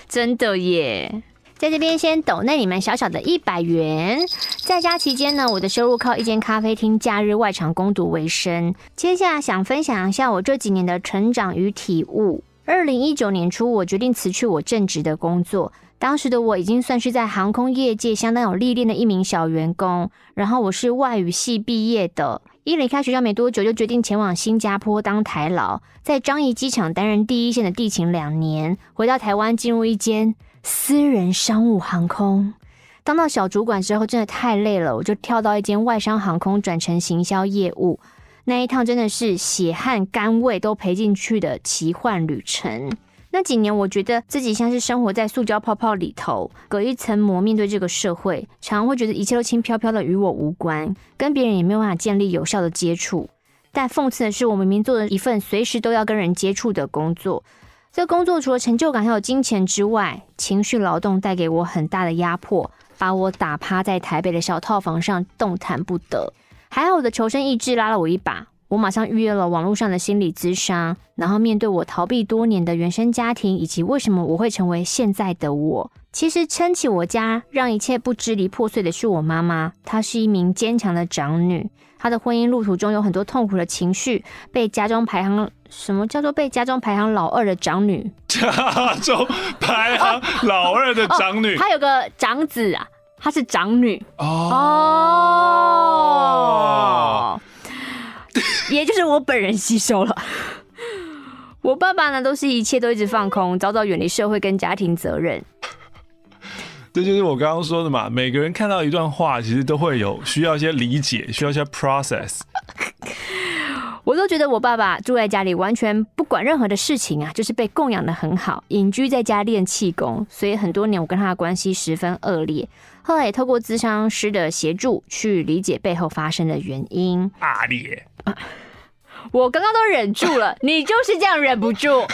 真的耶！在这边先抖内你们小小的一百元。在家期间呢，我的收入靠一间咖啡厅假日外场攻读为生。接下来想分享一下我这几年的成长与体悟。二零一九年初，我决定辞去我正职的工作。当时的我已经算是在航空业界相当有历练的一名小员工。然后我是外语系毕业的，一离开学校没多久，就决定前往新加坡当台劳，在樟宜机场担任第一线的地勤两年。回到台湾，进入一间。私人商务航空，当到小主管之后，真的太累了，我就跳到一间外商航空，转成行销业务。那一趟真的是血汗甘味都赔进去的奇幻旅程。那几年，我觉得自己像是生活在塑胶泡泡里头，隔一层膜面对这个社会，常常会觉得一切都轻飘飘的，与我无关，跟别人也没有办法建立有效的接触。但讽刺的是，我明明做了一份随时都要跟人接触的工作。这工作除了成就感还有金钱之外，情绪劳动带给我很大的压迫，把我打趴在台北的小套房上动弹不得。还好我的求生意志拉了我一把，我马上预约了网络上的心理咨商，然后面对我逃避多年的原生家庭，以及为什么我会成为现在的我。其实撑起我家，让一切不支离破碎的是我妈妈，她是一名坚强的长女。她的婚姻路途中有很多痛苦的情绪，被家中排行什么叫做被家中排行老二的长女？家中排行老二的长女，她、哦哦、有个长子啊，她是长女哦，哦也就是我本人吸收了。我爸爸呢，都是一切都一直放空，早早远离社会跟家庭责任。这就是我刚刚说的嘛，每个人看到一段话，其实都会有需要一些理解，需要一些 process。我都觉得我爸爸住在家里，完全不管任何的事情啊，就是被供养的很好，隐居在家练气功，所以很多年我跟他的关系十分恶劣。后来也透过咨商师的协助，去理解背后发生的原因。阿烈，我刚刚都忍住了，你就是这样忍不住。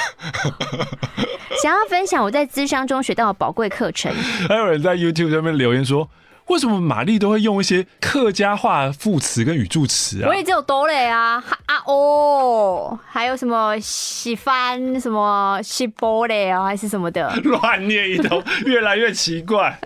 想要分享我在咨商中学到的宝贵课程。还有人在 YouTube 上面留言说。为什么玛丽都会用一些客家话副词跟语助词啊？我也只有哆嘞啊啊哦，还有什么喜欢什么西波嘞啊，还是什么的，乱念一通，越来越奇怪。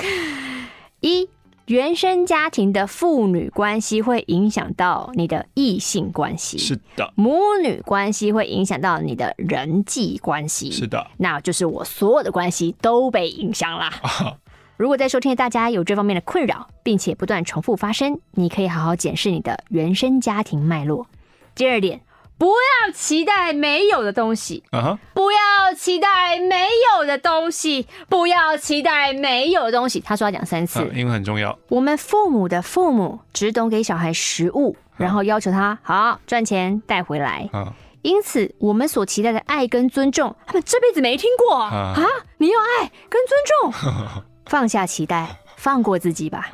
一原生家庭的父女关系会影响到你的异性关系，是的；母女关系会影响到你的人际关系，是的。那就是我所有的关系都被影响了。如果在收听的大家有这方面的困扰，并且不断重复发生，你可以好好检视你的原生家庭脉络。第二点，不要期待没有的东西。Uh huh. 不要期待没有的东西，不要期待没有的东西。他说要讲三次，因为很重要。我们父母的父母只懂给小孩食物，然后要求他好赚钱带回来。Uh 因此，我们所期待的爱跟尊重，他们这辈子没听过啊！Uh. 你要爱跟尊重。放下期待，放过自己吧。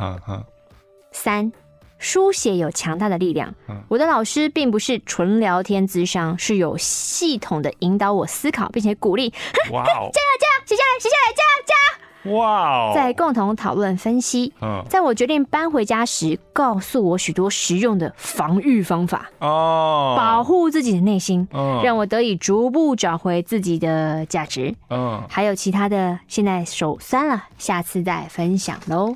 三，书写有强大的力量。我的老师并不是纯聊天智商，是有系统的引导我思考，并且鼓励。哇！加油加油，写下来写下来，加油加油！哇哦！在共同讨论分析。在我决定搬回家时，告诉我许多实用的防御方法哦，保护自己的内心，让我得以逐步找回自己的价值。嗯，还有其他的，现在手酸了，下次再分享喽。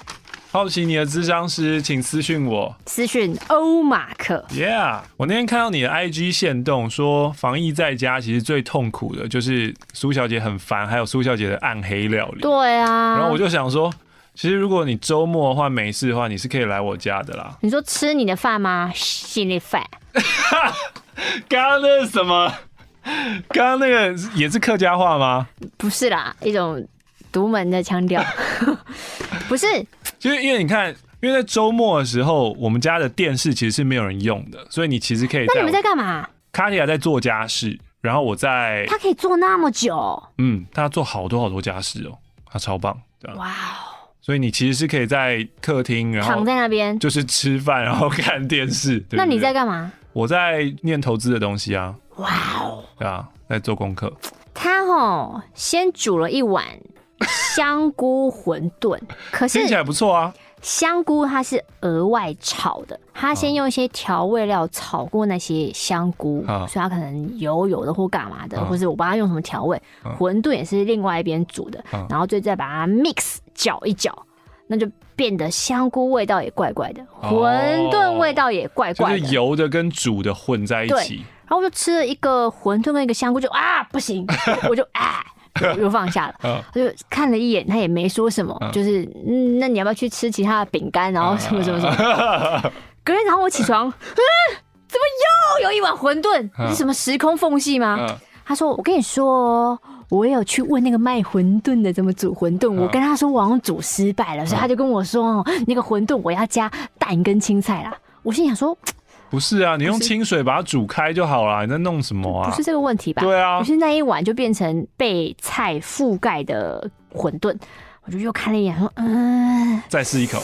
好奇你的智商师，请私讯我。私讯欧马克。Yeah，我那天看到你的 IG 限动，说防疫在家其实最痛苦的就是苏小姐很烦，还有苏小姐的暗黑料理。对啊。然后我就想说，其实如果你周末的话没事的话，你是可以来我家的啦。你说吃你的饭吗？心里饭。刚刚那是什么？刚刚那个也是客家话吗？不是啦，一种独门的腔调。不是。就是因为你看，因为在周末的时候，我们家的电视其实是没有人用的，所以你其实可以。那你们在干嘛？卡提亚在做家事，然后我在。他可以做那么久？嗯，他做好多好多家事哦，他超棒，对吧？哇哦！所以你其实是可以在客厅，然后躺在那边，就是吃饭，然后看电视。对对，那你在干嘛？我在念投资的东西啊。哇哦！对啊，在做功课。他哦，先煮了一碗。香菇馄饨，可是听起来不错啊。香菇它是额外炒的，它先用一些调味料炒过那些香菇，啊、所以它可能油油的或干嘛的，啊、或是我帮它用什么调味。馄饨也是另外一边煮的，啊、然后最再把它 mix 搅一搅，那就变得香菇味道也怪怪的，馄饨味道也怪怪的，就是油的跟煮的混在一起。然后我就吃了一个馄饨跟一个香菇就，就啊不行，我就啊。又放下了，他就看了一眼，他也没说什么，就是嗯，那你要不要去吃其他的饼干，然后什么什么什么？隔天早上我起床，嗯，怎么又有一碗馄饨？是什么时空缝隙吗？他说：“我跟你说，我也有去问那个卖馄饨的怎么煮馄饨，我跟他说我好像煮失败了，所以他就跟我说，那个馄饨我要加蛋跟青菜啦。”我心想说。不是啊，你用清水把它煮开就好了。你在弄什么啊？不是这个问题吧？对啊，不是那一碗就变成被菜覆盖的馄饨，我就又看了一眼，说：“嗯。”再试一口。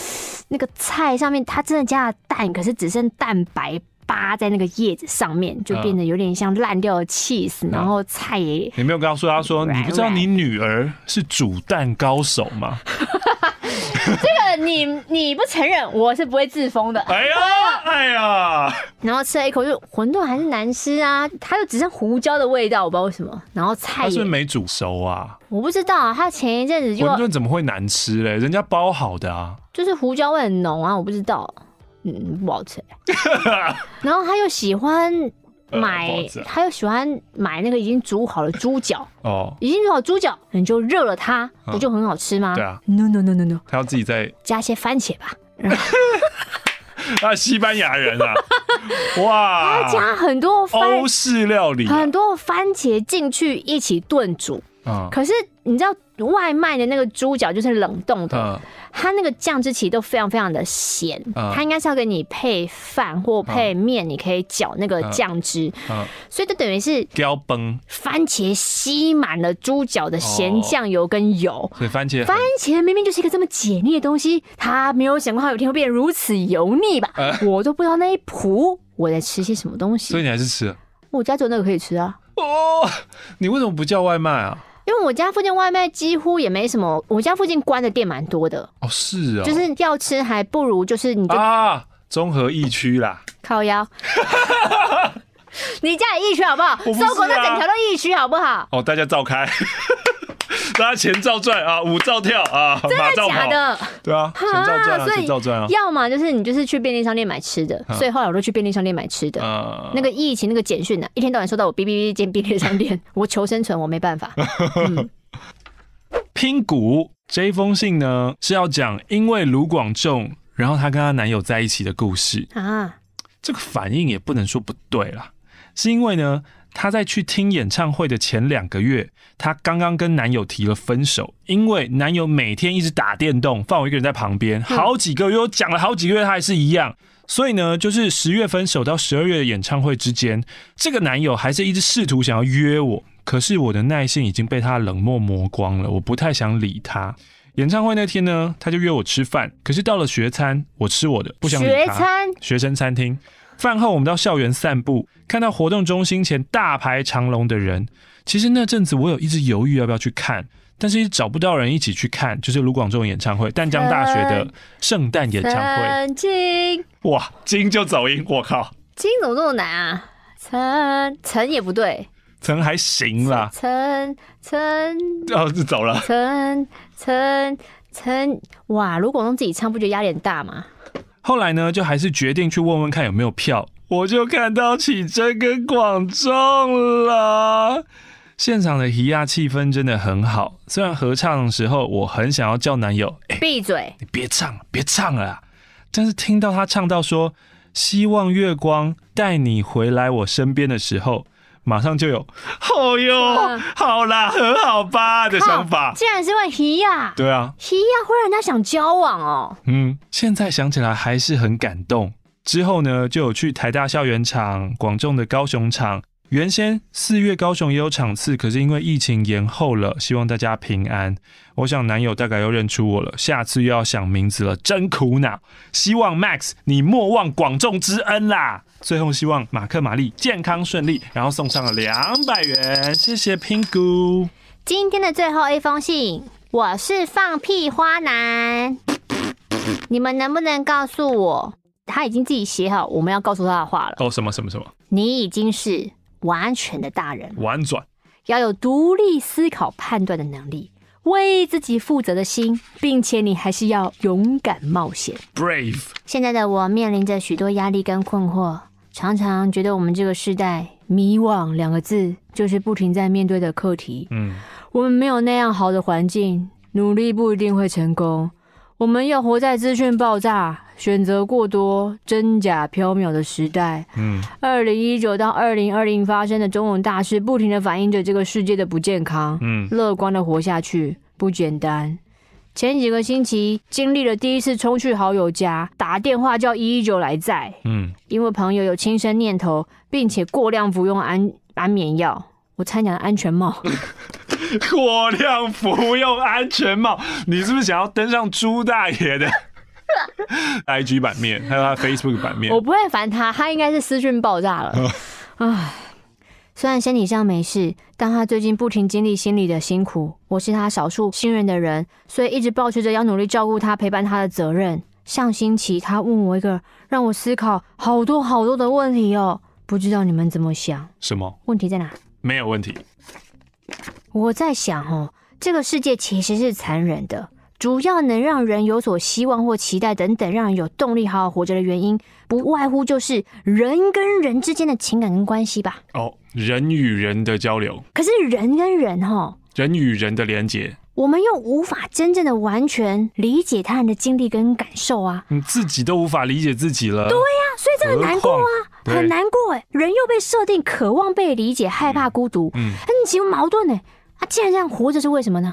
那个菜上面它真的加了蛋，可是只剩蛋白扒在那个叶子上面，就变得有点像烂掉的 cheese，、嗯、然后菜也……你没有告诉，他说你不知道你女儿是煮蛋高手吗？这个你你不承认，我是不会自封的。哎呀，哎呀！然后吃了一口，就馄饨还是难吃啊，它就只剩胡椒的味道，我不知道为什么。然后菜它是不是没煮熟啊？我不知道，他前一阵子就馄饨怎么会难吃嘞？人家包好的啊，就是胡椒味很浓啊，我不知道，嗯，不好吃。然后他又喜欢。买，他又喜欢买那个已经煮好的猪脚。哦，已经煮好猪脚，你就热了它，不就很好吃吗？对啊，no no no no no，他要自己再加些番茄吧。啊，西班牙人啊，哇，他加很多欧式料理，很多番茄进去一起炖煮，嗯，可是你知道外卖的那个猪脚就是冷冻的，嗯它那个酱汁其实都非常非常的咸，嗯它应该是要给你配饭或配面，你可以搅那个酱汁，嗯，所以就等于是标崩，番茄吸满了猪脚的咸酱油跟油。所以番茄番茄明明就是一个这么解腻的东西，他没有想过它有一天会变如此油腻吧？我都不知道那一谱我在吃些什么东西。所以你还是吃了我家只有那个可以吃啊。哦？你为什么不叫外卖啊？因为我家附近外卖几乎也没什么，我家附近关的店蛮多的，哦，是啊，就是要吃还不如就是你就啊，综合疫区啦。靠腰。你家也疫区好不好？我不是啊搜狗那整条都疫区好不好？哦，大家照开，大家钱照赚啊，舞照跳啊，真的马照跑。假的？对啊，钱照赚啊，所以钱照赚啊。要么就是你就是去便利商店买吃的，所以后来我都去便利商店买吃的。呃，那个疫情那个简讯呢，一天到晚收到我哔哔哔进便利商店，我求生存，我没办法。拼股这一封信呢，是要讲因为卢广仲，然后她跟她男友在一起的故事。啊，这个反应也不能说不对啦，是因为呢，她在去听演唱会的前两个月，她刚刚跟男友提了分手，因为男友每天一直打电动，放我一个人在旁边，好几个月，我讲了好几个月，他还是一样。所以呢，就是十月分手到十二月的演唱会之间，这个男友还是一直试图想要约我，可是我的耐性已经被他冷漠磨光了，我不太想理他。演唱会那天呢，他就约我吃饭，可是到了学餐，我吃我的，不想理他。学餐学生餐厅。饭后我们到校园散步，看到活动中心前大排长龙的人。其实那阵子我有一直犹豫要不要去看，但是一直找不到人一起去看，就是卢广仲演唱会，淡江大学的圣诞演唱会。曾经，哇，金就走音，我靠，金怎么这么难啊？曾曾也不对，曾还行啦，曾曾哦，就走了。曾曾曾，哇！卢广仲自己唱，不觉得压力很大吗？后来呢，就还是决定去问问看有没有票，我就看到启真跟广仲了。现场的嘻亚气氛真的很好，虽然合唱的时候我很想要叫男友，哎、闭嘴！你别唱了，别唱了啊！但是听到他唱到说“希望月光带你回来我身边”的时候，马上就有“哦哟，好啦，很好吧”的想法。竟然是会嘻亚，对啊，嘻亚会让人家想交往哦。嗯，现在想起来还是很感动。之后呢，就有去台大校园场、广众的高雄场。原先四月高雄也有场次，可是因为疫情延后了。希望大家平安。我想男友大概又认出我了，下次又要想名字了，真苦恼。希望 Max 你莫忘广众之恩啦。最后希望马克玛丽健康顺利，然后送上了两百元，谢谢 Pingu。今天的最后一封信，我是放屁花男，你们能不能告诉我，他已经自己写好我们要告诉他的话了？哦，什么什么什么？你已经是完全的大人，婉转，要有独立思考、判断的能力，为自己负责的心，并且你还是要勇敢冒险。Brave。现在的我面临着许多压力跟困惑，常常觉得我们这个时代迷惘两个字就是不停在面对的课题。嗯，我们没有那样好的环境，努力不一定会成功。我们要活在资讯爆炸、选择过多、真假缥缈的时代。嗯，二零一九到二零二零发生的种种大事，不停的反映着这个世界的不健康。嗯，乐观的活下去不简单。前几个星期经历了第一次冲去好友家，打电话叫一一九来载。嗯，因为朋友有轻生念头，并且过量服用安安眠药。我参加安全帽。过量服用安全帽，你是不是想要登上朱大爷的 IG 版面，还有他 Facebook 版面？我不会烦他，他应该是私讯爆炸了。唉，虽然身体上没事，但他最近不停经历心理的辛苦。我是他少数信任的人，所以一直抱持着要努力照顾他、陪伴他的责任。上星期他问我一个让我思考好多好多的问题哦，不知道你们怎么想？什么？问题在哪？没有问题。我在想哦，这个世界其实是残忍的，主要能让人有所希望或期待等等，让人有动力好好活着的原因，不外乎就是人跟人之间的情感跟关系吧。哦，人与人的交流，可是人跟人哈，人与人的连接，我们又无法真正的完全理解他人的经历跟感受啊。你自己都无法理解自己了。对呀、啊，所以这很难过啊，很难过哎。人又被设定渴望被理解，害怕孤独，嗯，很奇矛盾哎。啊，既然这样，活着是为什么呢？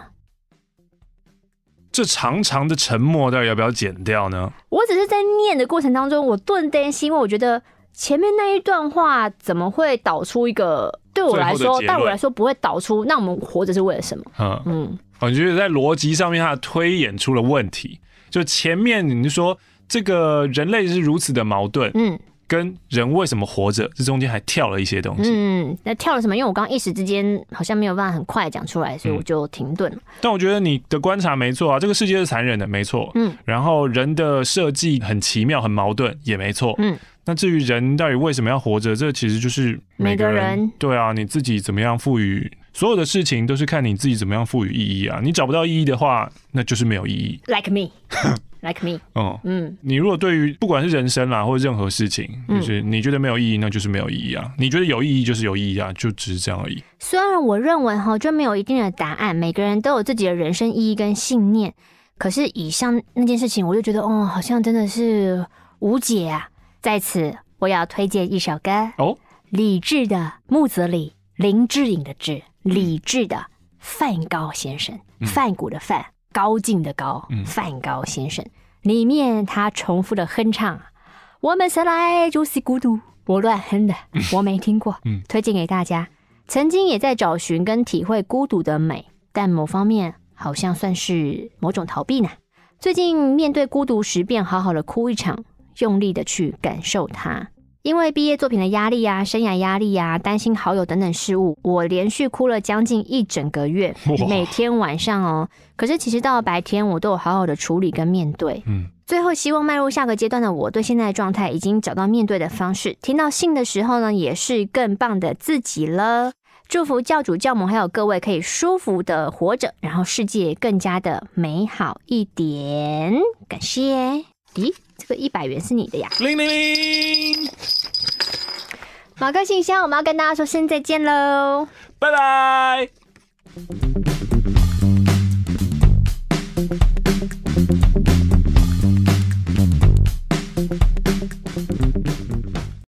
这长长的沉默，到底要不要剪掉呢？我只是在念的过程当中，我顿担心，因为我觉得前面那一段话怎么会导出一个对我来说，对我来说不会导出。那我们活着是为了什么？嗯嗯，我觉得在逻辑上面，它推演出了问题。就前面你说这个人类是如此的矛盾，嗯。跟人为什么活着，这中间还跳了一些东西。嗯，那跳了什么？因为我刚刚一时之间好像没有办法很快讲出来，所以我就停顿了。嗯。但我觉得你的观察没错啊，这个世界是残忍的，没错。嗯，然后人的设计很奇妙、很矛盾，也没错。嗯，那至于人到底为什么要活着，这其实就是每个人对啊，你自己怎么样赋予所有的事情，都是看你自己怎么样赋予意义啊。你找不到意义的话，那就是没有意义。Like me。Like me，哦，嗯，你如果对于不管是人生啦，或者任何事情，就是你觉得没有意义，那就是没有意义啊。你觉得有意义，就是有意义啊，就只是这样而已。虽然我认为哈，就没有一定的答案，每个人都有自己的人生意义跟信念。可是以上那件事情，我就觉得哦，好像真的是无解啊。在此，我要推荐一首歌哦，李志的木子李，林志颖的志，李志的梵高先生，梵谷的梵。高进的高，梵高先生、嗯、里面他重复的哼唱，我们生来就是孤独，我乱哼的，我没听过，嗯、推荐给大家。曾经也在找寻跟体会孤独的美，但某方面好像算是某种逃避呢。最近面对孤独时，便好好的哭一场，用力的去感受它。因为毕业作品的压力啊，生涯压力啊，担心好友等等事物，我连续哭了将近一整个月，每天晚上哦。可是其实到了白天，我都有好好的处理跟面对。嗯，最后希望迈入下个阶段的我，对现在的状态已经找到面对的方式。听到信的时候呢，也是更棒的自己了。祝福教主教母还有各位可以舒服的活着，然后世界更加的美好一点。感谢。咦？这个一百元是你的呀！铃铃铃，马克信箱，我们要跟大家说声再见喽，拜拜。